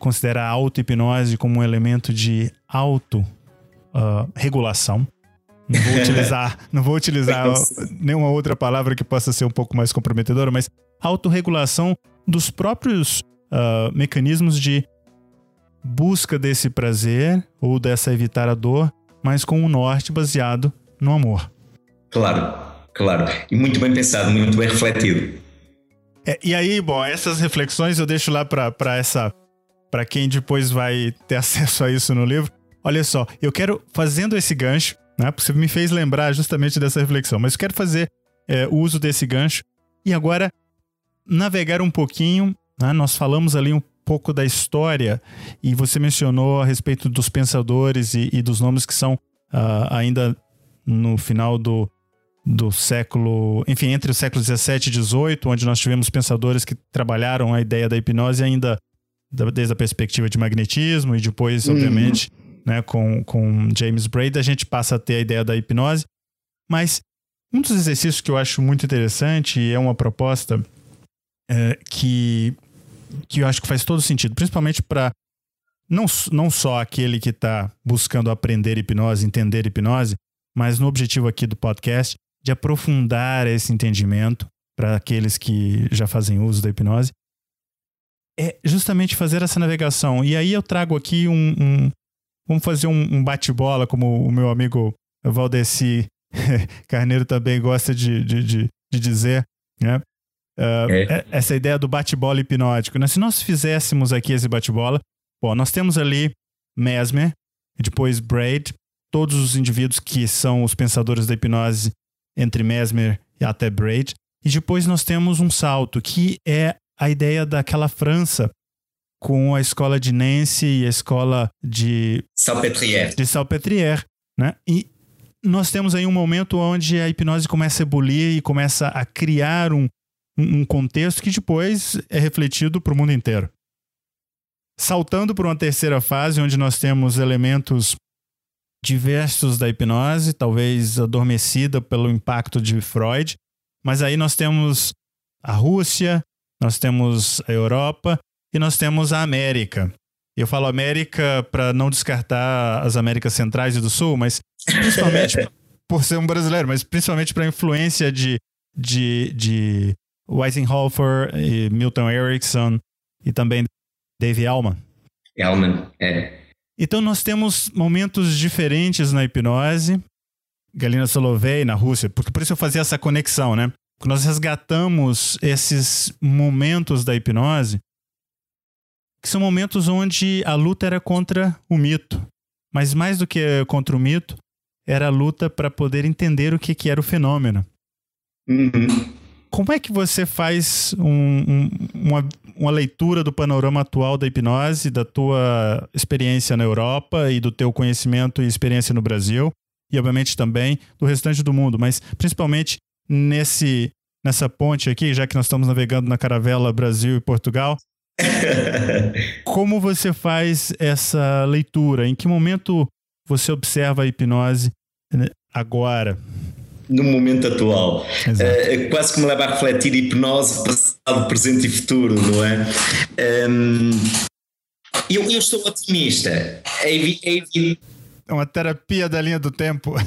considerar a auto-hipnose como um elemento de auto-regulação. Uh, não vou utilizar, não vou utilizar nenhuma outra palavra que possa ser um pouco mais comprometedora, mas autorregulação dos próprios uh, mecanismos de busca desse prazer ou dessa evitar a dor, mas com o um norte baseado no amor. Claro, claro. E muito bem pensado, muito bem refletido. É, e aí, bom, essas reflexões eu deixo lá para essa para quem depois vai ter acesso a isso no livro. Olha só, eu quero fazendo esse gancho, né? Você me fez lembrar justamente dessa reflexão, mas eu quero fazer é, uso desse gancho e agora navegar um pouquinho. Né? Nós falamos ali um pouco da história e você mencionou a respeito dos pensadores e, e dos nomes que são uh, ainda no final do, do século, enfim, entre o século 17 e 18, onde nós tivemos pensadores que trabalharam a ideia da hipnose ainda desde a perspectiva de magnetismo e depois, uhum. obviamente, né, com, com James Braid, a gente passa a ter a ideia da hipnose. Mas um dos exercícios que eu acho muito interessante e é uma proposta é, que, que eu acho que faz todo sentido, principalmente para não, não só aquele que está buscando aprender hipnose, entender hipnose, mas no objetivo aqui do podcast, de aprofundar esse entendimento para aqueles que já fazem uso da hipnose, é justamente fazer essa navegação. E aí eu trago aqui um. um vamos fazer um, um bate-bola, como o meu amigo Valdeci Carneiro também gosta de, de, de, de dizer, né? Uh, é. Essa ideia do bate-bola hipnótico. Né? Se nós fizéssemos aqui esse bate-bola, bom, nós temos ali Mesmer, depois Braid, todos os indivíduos que são os pensadores da hipnose, entre Mesmer e até Braid. E depois nós temos um salto, que é a ideia daquela França com a escola de Nancy e a escola de Salpêtrière. De Salpêtrière, né? E nós temos aí um momento onde a hipnose começa a ebulir e começa a criar um, um contexto que depois é refletido para o mundo inteiro. Saltando para uma terceira fase, onde nós temos elementos diversos da hipnose, talvez adormecida pelo impacto de Freud, mas aí nós temos a Rússia, nós temos a Europa e nós temos a América. Eu falo América para não descartar as Américas Centrais e do Sul, mas principalmente por ser um brasileiro, mas principalmente para a influência de, de, de Weisenhofer e Milton Erickson e também Dave Allman. Allman, é. Então nós temos momentos diferentes na hipnose. Galina Solovey na Rússia, porque por isso eu fazia essa conexão, né? Nós resgatamos esses momentos da hipnose, que são momentos onde a luta era contra o mito. Mas mais do que contra o mito, era a luta para poder entender o que, que era o fenômeno. Uhum. Como é que você faz um, um, uma, uma leitura do panorama atual da hipnose, da tua experiência na Europa e do teu conhecimento e experiência no Brasil, e obviamente também do restante do mundo, mas principalmente nesse nessa ponte aqui, já que nós estamos navegando na caravela Brasil e Portugal. Como você faz essa leitura? Em que momento você observa a hipnose né, agora? no momento atual. Uh, quase que me leva a refletir hipnose, passado, presente e futuro, não é? Um, ehm, eu, eu sou otimista. É, é é uma terapia da linha do tempo.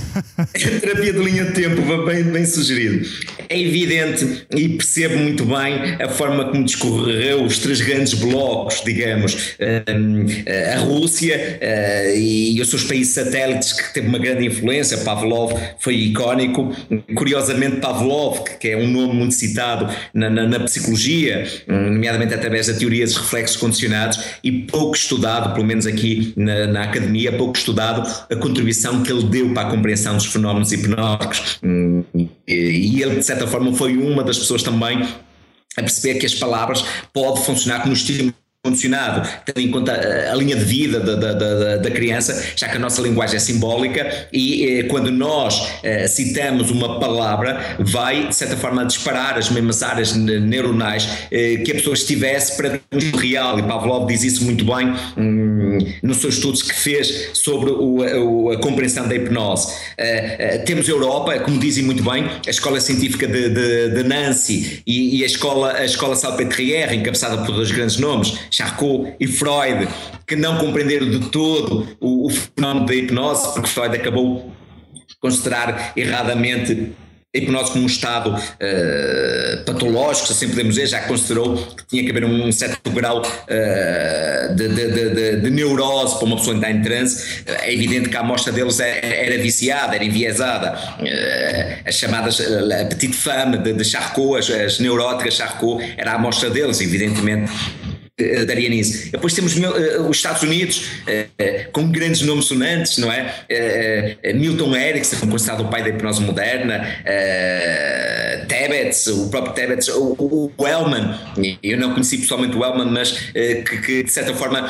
É terapia da linha do tempo, bem, bem sugerido. É evidente e percebo muito bem a forma como discorreu os três grandes blocos, digamos, hum, a Rússia uh, e os seus países satélites, que teve uma grande influência. Pavlov foi icónico. Curiosamente, Pavlov, que é um nome muito citado na, na, na psicologia, nomeadamente através da teoria dos reflexos condicionados, e pouco estudado, pelo menos aqui na, na academia, pouco estudado a contribuição que ele deu para a compreensão dos fenómenos hipnóticos. Hum, e ele, de certa forma, foi uma das pessoas também a perceber que as palavras podem funcionar como estímulo condicionado, tendo em conta a, a linha de vida da, da, da, da, criança, já que a nossa linguagem é simbólica e eh, quando nós eh, citamos uma palavra, vai de certa forma disparar as mesmas áreas neuronais eh, que a pessoa estivesse para o real. E Pavlov diz isso muito bem hum, nos seus estudos que fez sobre o, o, a compreensão da hipnose. Eh, temos Europa, como dizem muito bem, a escola científica de, de, de Nancy e, e, a escola, a escola Salpêtrière, encabeçada por dois grandes nomes, Charcot e Freud, que não compreenderam de todo o, o fenómeno da hipnose, porque Freud acabou considerar erradamente a hipnose como um estado uh, patológico, se assim podemos dizer, já considerou que tinha que haver um certo grau uh, de, de, de, de, neurose para uma pessoa entrar em transe. É evidente que a amostra deles era, é, era viciada, era enviesada. Uh, as chamadas a petite femme de, de Charcot, as, as neuróticas Charcot, era a amostra deles, evidentemente da Arianice. Depois temos uh, os Estados Unidos, com grandes nomes sonantes, não é? Milton Erickson, considerado o pai da hipnose moderna, Tebbets, o próprio Tebbets, o, Wellman, eu não conheci pessoalmente o Wellman, mas que, que, de certa forma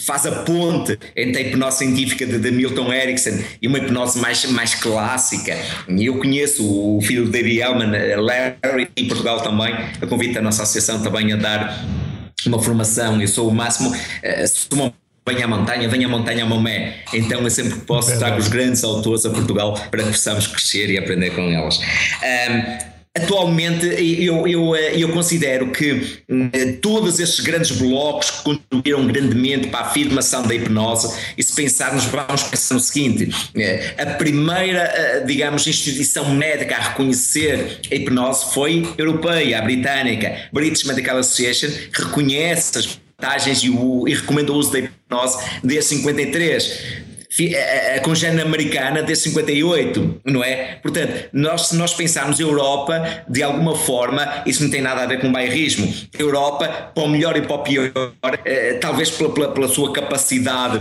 faz a ponte entre a hipnose científica de, de, Milton Erickson e uma hipnose mais, mais clássica. Eu conheço o filho de David Wellman, Larry, em Portugal também, a convite a nossa associação também a dar uma formação, eu sou o máximo, uh, uma venha à montanha, venha à montanha a Momé. Então eu sempre posso trago os grandes autores a Portugal para que possamos crescer e aprender com elas. Um, Atualmente, eu, eu, eu considero que eh, todos estes grandes blocos contribuíram grandemente para a afirmação da hipnose. E se pensarmos, vamos pensar no seguinte: eh, a primeira, eh, digamos, instituição médica a reconhecer a hipnose foi europeia, a britânica, British Medical Association, que reconhece as vantagens e, o, e recomenda o uso da hipnose desde 53 a congênere americana de 58, não é? Portanto, nós, se nós pensarmos Europa, de alguma forma, isso não tem nada a ver com bairrismo. Europa, para o melhor e para o pior, eh, talvez pela, pela, pela sua capacidade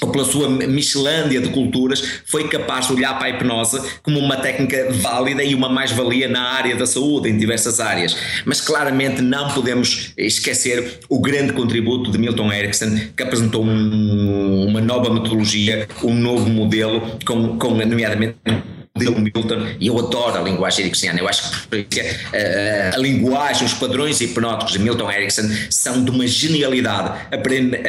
ou pela sua Michelândia de culturas, foi capaz de olhar para a hipnose como uma técnica válida e uma mais-valia na área da saúde, em diversas áreas. Mas claramente não podemos esquecer o grande contributo de Milton Erickson, que apresentou um, uma nova metodologia, um novo modelo, com, com nomeadamente modelo Milton, e eu adoro a linguagem ericksoniana. Eu acho que a, a, a, linguagem, os padrões hipnóticos de Milton Erickson são de uma genialidade,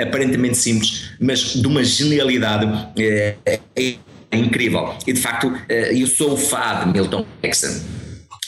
aparentemente simples, mas de uma genialidade é, é incrível. E de facto, eh, eu sou fã de Milton Erickson.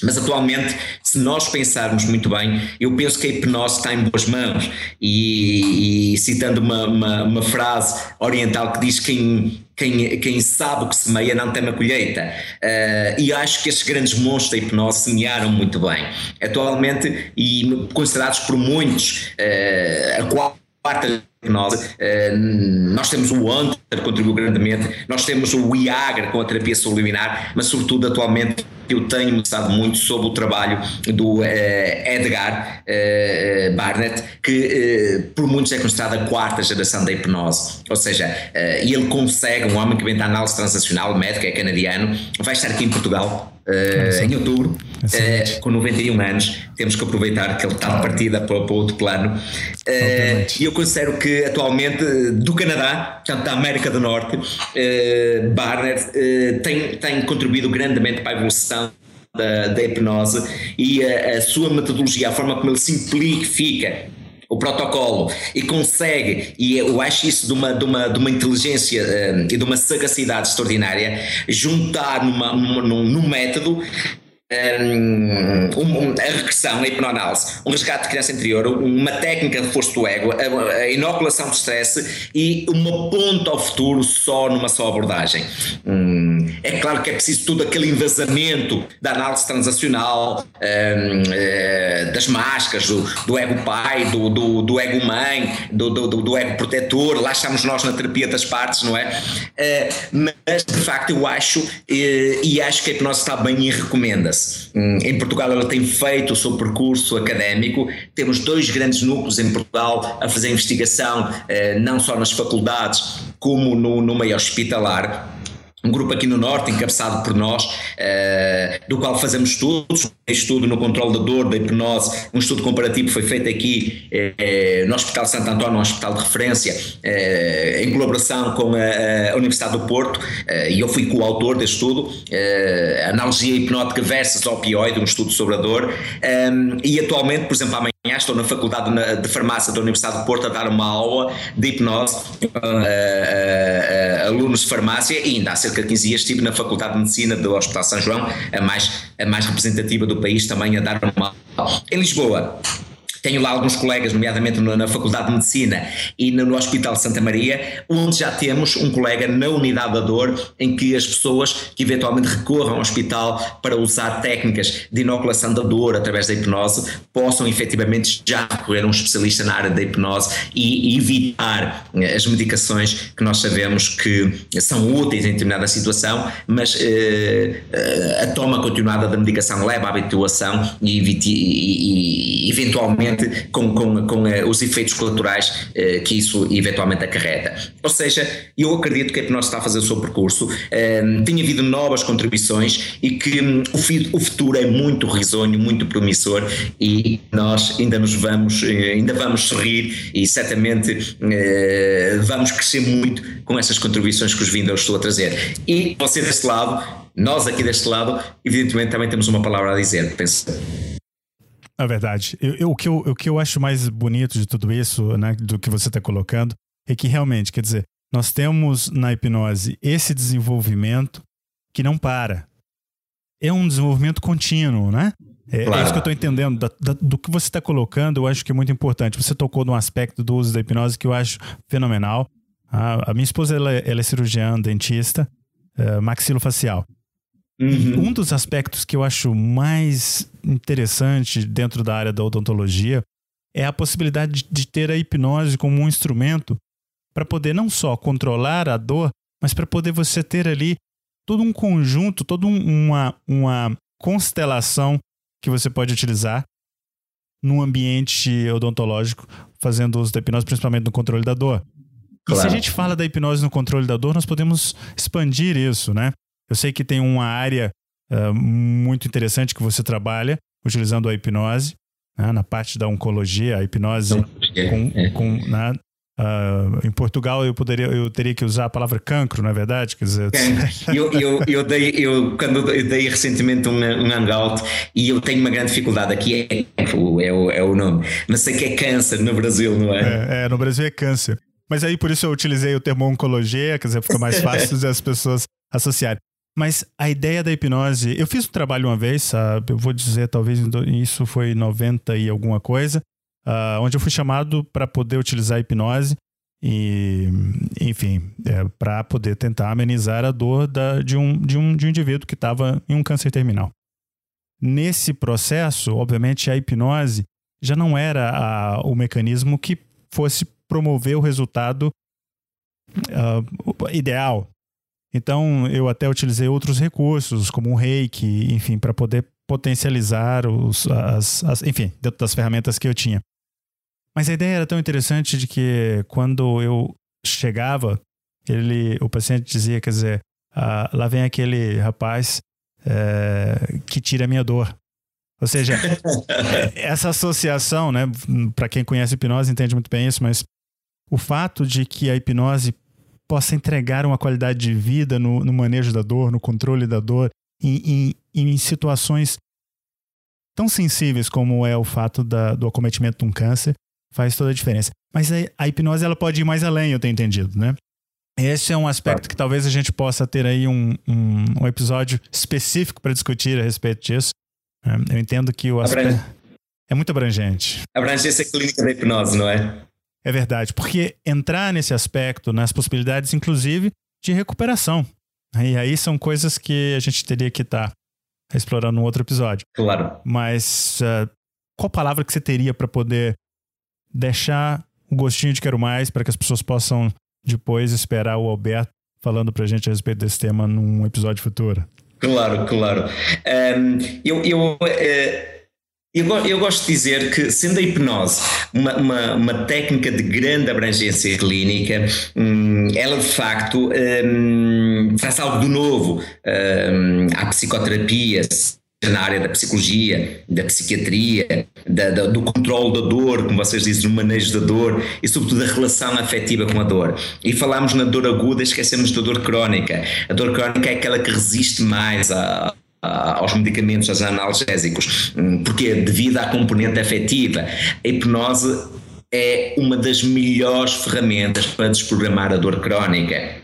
Mas atualmente, se nós pensarmos muito bem, eu penso que a hipnose está em boas mãos. E, e citando uma, uma, uma, frase oriental que diz que quem, quem sabe o que semeia não tem a colheita. Uh, e acho que estes grandes monstros da hipnose semearam muito bem. Atualmente, e considerados por muitos, uh, a quarta hipnose, uh, nós temos o Hunter, que contribuiu grandemente, nós temos o Viagra com a terapia subliminar, mas sobretudo atualmente eu tenho mostrado muito sobre o trabalho do uh, Edgar uh, Barnett, que por muitos é considerado a quarta geração da hipnose. Ou seja, ele consegue, um homem que vem da análise transacional, médico, é canadiano, vai estar aqui em Portugal em outubro, uh, com 91 anos, temos que aproveitar que ele está de partida para, para outro plano. E eu considero que atualmente do Canadá, portanto da América do Norte, Barnett tem, tem contribuído grandemente para a evolução da, da hipnose e a, a, sua metodologia, a forma como ele simplifica o protocolo e consegue, e eu acho isso de uma, de uma, de uma inteligência uh, e de uma sagacidade extraordinária, juntar numa, numa, num, num método um, a regressão, a hipnoanálise, um resgate de criança interior, uma técnica de reforço do ego, a, a inoculação de stress e uma ponta ao futuro só numa só abordagem. Hum, é claro que é preciso todo aquele envasamento da análise transacional, uh, das máscaras, do, do, ego pai, do, do, do ego mãe, do, do, ego protetor, lá estamos nós na terapia das partes, não é? Uh, mas de facto eu acho, uh, e acho que a hipnose está bem e recomenda-se. Hum, em Portugal ela tem feito o seu percurso académico, temos dois grandes núcleos em Portugal a fazer investigação, eh, não só nas faculdades, como no, no meio hospitalar um grupo aqui no Norte, encabeçado por nós, uh, do qual fazemos estudos, um estudo no controle da dor, da hipnose, um estudo comparativo foi feito aqui uh, no Hospital Santo António, um hospital de referência, uh, em colaboração com a, a Universidade do Porto, e eu fui coautor deste estudo, Analogia Hipnótica versus Opioide, um estudo sobre a dor, um, e atualmente, por exemplo, amanhã estou na Faculdade de Farmácia da Universidade do Porto a dar uma aula de hipnose a alunos de farmácia e ainda há cerca de 15 dias estive na Faculdade de Medicina do Hospital São João, a mais, a mais representativa do país, também a dar uma aula. Em Lisboa, tenho lá alguns colegas, nomeadamente na Faculdade de Medicina e no Hospital Santa Maria, onde já temos um colega na unidade da dor, em que as pessoas que eventualmente recorram ao hospital para usar técnicas de inoculação da dor através da hipnose possam efetivamente já recorrer a um especialista na área da hipnose e evitar eh, as medicações que nós sabemos que são úteis em determinada situação, mas eh, eh, a toma continuada da medicação leva à habituação e, e, e eventualmente com, com, com uh, os efeitos colaterais uh, que isso eventualmente acarreta. Ou seja, eu acredito que a hipnose está a fazer o seu percurso, uh, tem havido novas contribuições e que um, o, o, futuro é muito risonho, muito promissor e nós ainda nos vamos, ainda vamos sorrir e certamente vamos crescer muito com essas contribuições que os Windows estou a trazer. E você deste lado, nós aqui deste lado, evidentemente também temos uma palavra a dizer, penso. É verdade. Eu, eu, o, que eu, o que eu acho mais bonito de tudo isso, né, do que você está colocando, é que realmente, quer dizer, nós temos na hipnose esse desenvolvimento que não para. É um desenvolvimento contínuo, né? É, claro. é isso que eu estou entendendo. Da, da, do que você está colocando, eu acho que é muito importante. Você tocou num aspecto do uso da hipnose que eu acho fenomenal. A, a minha esposa ela, ela é cirurgiã, dentista, uh, maxilofacial. Uhum. Um dos aspectos que eu acho mais interessante dentro da área da odontologia é a possibilidade de ter a hipnose como um instrumento para poder não só controlar a dor, mas para poder você ter ali todo um conjunto, toda uma, uma constelação que você pode utilizar num ambiente odontológico, fazendo uso da hipnose, principalmente no controle da dor. claro. se a gente fala da hipnose no controle da dor, nós podemos expandir isso, né? Eu sei que tem uma área uh, muito interessante que você trabalha utilizando a hipnose, né? na parte da oncologia, a hipnose com, é. com? Uh, em Portugal eu poderia eu teria que usar a palavra cancro, não é verdade? Quer dizer, eu, eu, eu, dei, eu quando eu dei recentemente um, um hangout e eu tenho uma grande dificuldade aqui é, é, o, é o nome, mas sei que é câncer no Brasil, não é? é? É, no Brasil é câncer. Mas aí por isso eu utilizei o termo oncologia, quer dizer, fica mais fácil das pessoas associarem. Mas a ideia da hipnose, eu fiz um trabalho uma vez, sabe? Eu vou dizer, talvez isso foi 90 e alguma coisa, uh, onde eu fui chamado para poder utilizar a hipnose e, enfim, é, para poder tentar amenizar a dor da, de, um, de, um, de um indivíduo que estava em um câncer terminal. Nesse processo, obviamente, a hipnose já não era a, o mecanismo que fosse promover o resultado uh, ideal. Então, eu até utilizei outros recursos, como o reiki, enfim, para poder potencializar os, as, as, enfim, dentro das ferramentas que eu tinha. Mas a ideia era tão interessante de que quando eu chegava, ele, o paciente dizia, quer dizer, ah, lá vem aquele rapaz é, que tira a minha dor. Ou seja, essa associação, né, para quem conhece hipnose entende muito bem isso, mas o fato de que a hipnose possa entregar uma qualidade de vida no, no manejo da dor, no controle da dor, em, em, em situações tão sensíveis como é o fato da, do acometimento de um câncer, faz toda a diferença. Mas a, a, hipnose ela pode ir mais além, eu tenho entendido, né? Esse é um aspecto que talvez a gente possa ter aí um, um, um episódio específico para discutir a respeito disso. É, eu entendo que o aspecto é muito abrangente. Abrangência clínica da hipnose, não é? É verdade, porque entrar nesse aspecto, nas possibilidades, inclusive, de recuperação. E aí são coisas que a gente teria que estar tá explorando num outro episódio. Claro. Mas uh, qual palavra que você teria para poder deixar o gostinho de quero mais para que as pessoas possam depois esperar o Alberto falando para a gente a respeito desse tema num episódio futuro. Claro, claro. Um, eu, eu, uh, eu, eu, gosto de dizer que, sendo a hipnose uma, uma, uma técnica de grande abrangência clínica, um, ela de facto um, faz algo de novo à psicoterapia na área da psicologia, da psiquiatria, da, da, do controle da dor, como vocês dizem, do manejo da dor e, sobretudo, da relação afetiva com a dor. E falámos na dor aguda, esquecemos da dor crónica. A dor crónica é aquela que resiste mais a, aos medicamentos, aos analgésicos, porque devido à componente afetiva, a hipnose é uma das melhores ferramentas para desprogramar a dor crónica.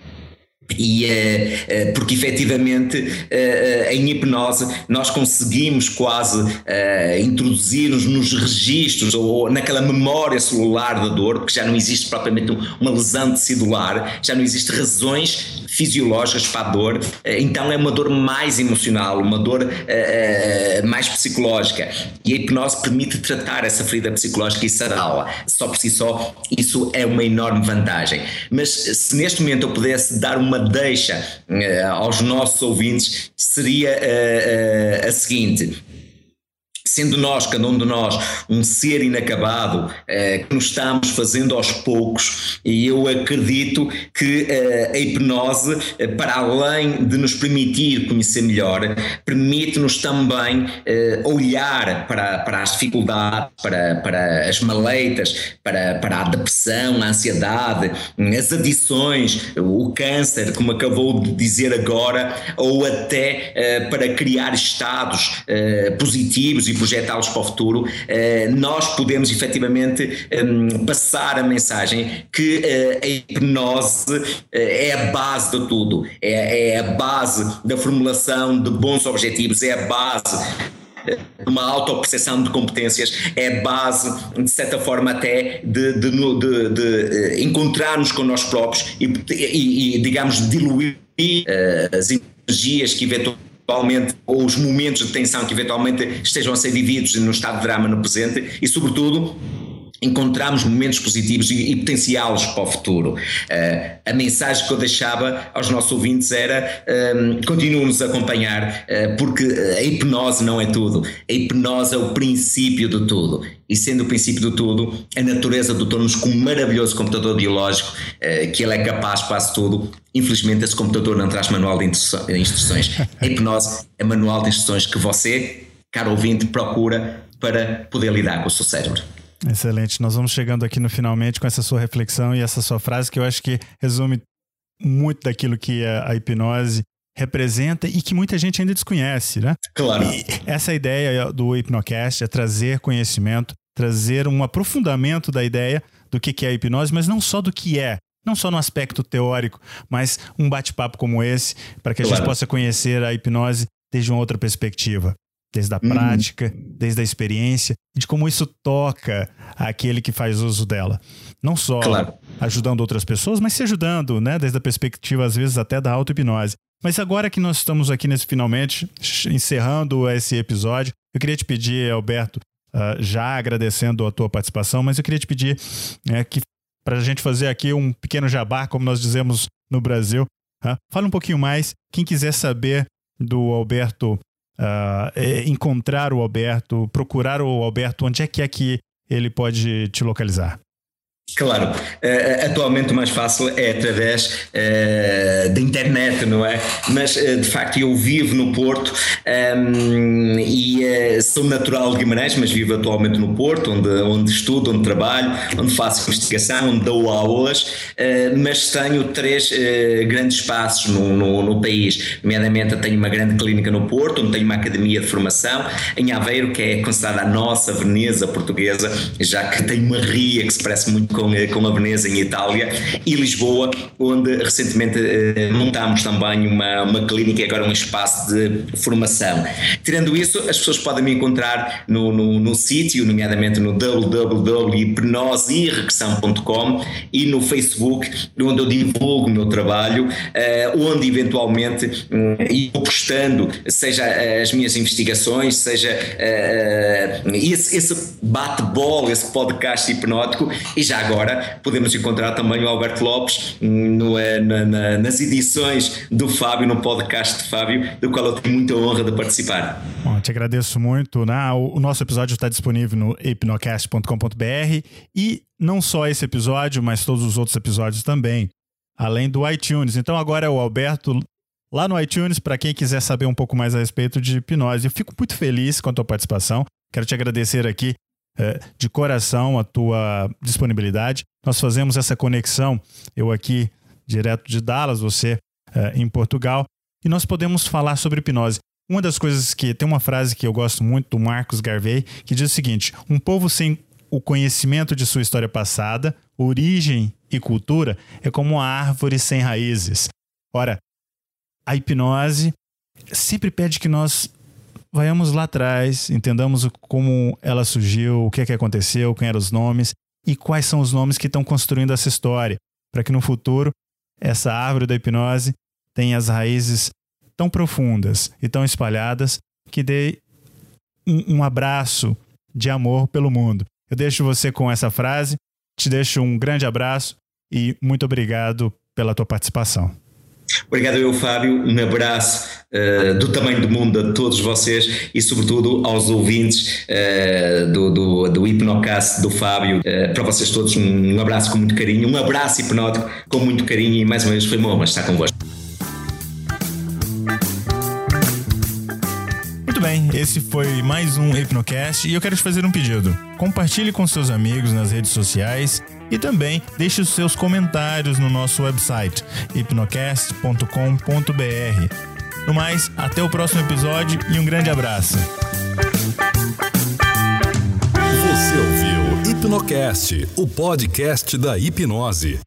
E, uh, uh, porque efetivamente uh, em hipnose nós conseguimos quase introduzir-nos nos registros ou naquela memória celular da dor, porque já não existe propriamente uma lesão tecidular, já não existem razões fisiológicas para a dor, então é uma dor mais emocional, uma dor mais psicológica. E a hipnose permite tratar essa ferida psicológica e sará-la. Só por si só, isso é uma enorme vantagem. Mas se neste momento eu pudesse dar uma uma deixa uh, aos nossos ouvintes seria uh, uh, a seguinte: sendo nós, cada um de nós, um ser inacabado eh, que nos estamos fazendo aos poucos, e eu acredito que eh, a hipnose, eh, para além de nos permitir conhecer melhor, permite-nos também eh, olhar para, para as dificuldades, para, para as maleitas, para, para a depressão, a ansiedade, as adições, o câncer, como acabou de dizer agora, ou até eh, para criar estados eh, positivos e projetá-los para o futuro, eh, nós podemos efetivamente ehm, passar a mensagem que eh, a hipnose eh, é a base de tudo, é, é a base da formulação de bons objetivos, é a base uma autoperceção de competências é base, de certa forma, até de, de, de, de encontrarmos com nós próprios e, e, e digamos, diluir uh, as energias que eventualmente eventualmente, ou os momentos de tensão que eventualmente estejam a ser vividos no estado de drama no presente e, sobretudo, encontrarmos momentos positivos e, e potenciá-los para o futuro. Uh, a mensagem que eu deixava aos nossos ouvintes era um, continuem-nos a acompanhar, uh, porque a hipnose não é tudo. A hipnose é o princípio de tudo. E sendo o princípio de tudo, a natureza dotou-nos com um maravilhoso computador biológico, uh, que ele é capaz de quase tudo. Infelizmente, esse computador não traz manual de instruções. A hipnose é manual de instruções que você, caro ouvinte, procura para poder lidar com o seu cérebro. Excelente. Nós vamos chegando aqui no finalmente com essa sua reflexão e essa sua frase que eu acho que resume muito daquilo que a, a hipnose representa e que muita gente ainda desconhece, né? Claro. E essa ideia do Hipnocast é trazer conhecimento, trazer um aprofundamento da ideia do que é a hipnose, mas não só do que é, não só no aspecto teórico, mas um bate-papo como esse, para que a claro. gente possa conhecer a hipnose desde uma outra perspectiva desde a uhum. prática, desde a experiência, de como isso toca aquele que faz uso dela. Não só claro. ajudando outras pessoas, mas se ajudando, né, desde a perspectiva, às vezes, até da auto-hipnose. Mas agora que nós estamos aqui nesse finalmente, encerrando esse episódio, eu queria te pedir, Alberto, uh, já agradecendo a tua participação, mas eu queria te pedir uh, que para a gente fazer aqui um pequeno jabá, como nós dizemos no Brasil, uh, fala um pouquinho mais. Quem quiser saber do Alberto uh, encontrar o Alberto, procurar o Alberto, onde é que é que ele pode te localizar? Claro, uh, atualmente o mais fácil é através uh, da internet, não é? Mas uh, de facto eu vivo no Porto um, ehm, e sou natural de Guimarães, mas vivo atualmente no Porto, onde, onde estudo, onde trabalho, onde faço investigação, onde dou aulas, mas tenho três grandes espaços no, no, no, país. Nomeadamente, tenho uma grande clínica no Porto, onde tenho uma academia de formação, em Aveiro, que é considerada a nossa Veneza portuguesa, já que tem uma ria que se parece muito com, eh, com a Veneza em Itália e Lisboa, onde recentemente eh, montámos também uma, uma clínica e agora um espaço de formação. Tirando isso, as pessoas podem me encontrar no, no, no sítio, nomeadamente no www.hipnoseirregressão.com e no Facebook, onde eu divulgo o meu trabalho, eh, onde eventualmente e postando, seja as minhas investigações, seja esse, esse bate-bola, esse podcast hipnótico e já agora podemos encontrar também o Alberto Lopes no, eh, na, na, nas edições do Fábio, no podcast de Fábio, do qual eu tenho muita honra de participar. Bom, te agradeço muito. Né? O, nosso episódio está disponível no hipnocast.com.br e não só esse episódio, mas todos os outros episódios também, além do iTunes. Então agora é o Alberto lá no iTunes para quem quiser saber um pouco mais a respeito de hipnose. Eu fico muito feliz com a tua participação. Quero te agradecer aqui de coração a tua disponibilidade. Nós fazemos essa conexão, eu aqui direto de Dallas, você é, em Portugal, e nós podemos falar sobre hipnose. Uma das coisas que tem uma frase que eu gosto muito do Marcos Garvey que diz o seguinte: um povo sem o conhecimento de sua história passada, origem e cultura é como uma árvore sem raízes. Ora, a hipnose sempre pede que nós vayamos lá atrás, entendamos como ela surgiu, o que é que aconteceu, quem eram os nomes e quais são os nomes que estão construindo essa história, para que no futuro essa árvore da hipnose tenha as raízes tão profundas e tão espalhadas que dê um, um abraço de amor pelo mundo. Eu deixo você com essa frase, te deixo um grande abraço e muito obrigado pela tua participação. Obrigado eu, Fábio. Um abraço uh, do tamanho do mundo a todos vocês e, sobretudo, aos ouvintes uh, do, do, do Hipnocast do Fábio. Uh, para vocês todos, um, abraço com muito carinho, um abraço hipnótico com muito carinho e, mais uma vez, foi honra estar convosco. Bem, esse foi mais um Hipnocast e eu quero te fazer um pedido. Compartilhe com seus amigos nas redes sociais e também deixe os seus comentários no nosso website hipnocast.com.br. No mais, até o próximo episódio e um grande abraço. Você ouviu Hipnocast, o podcast da hipnose.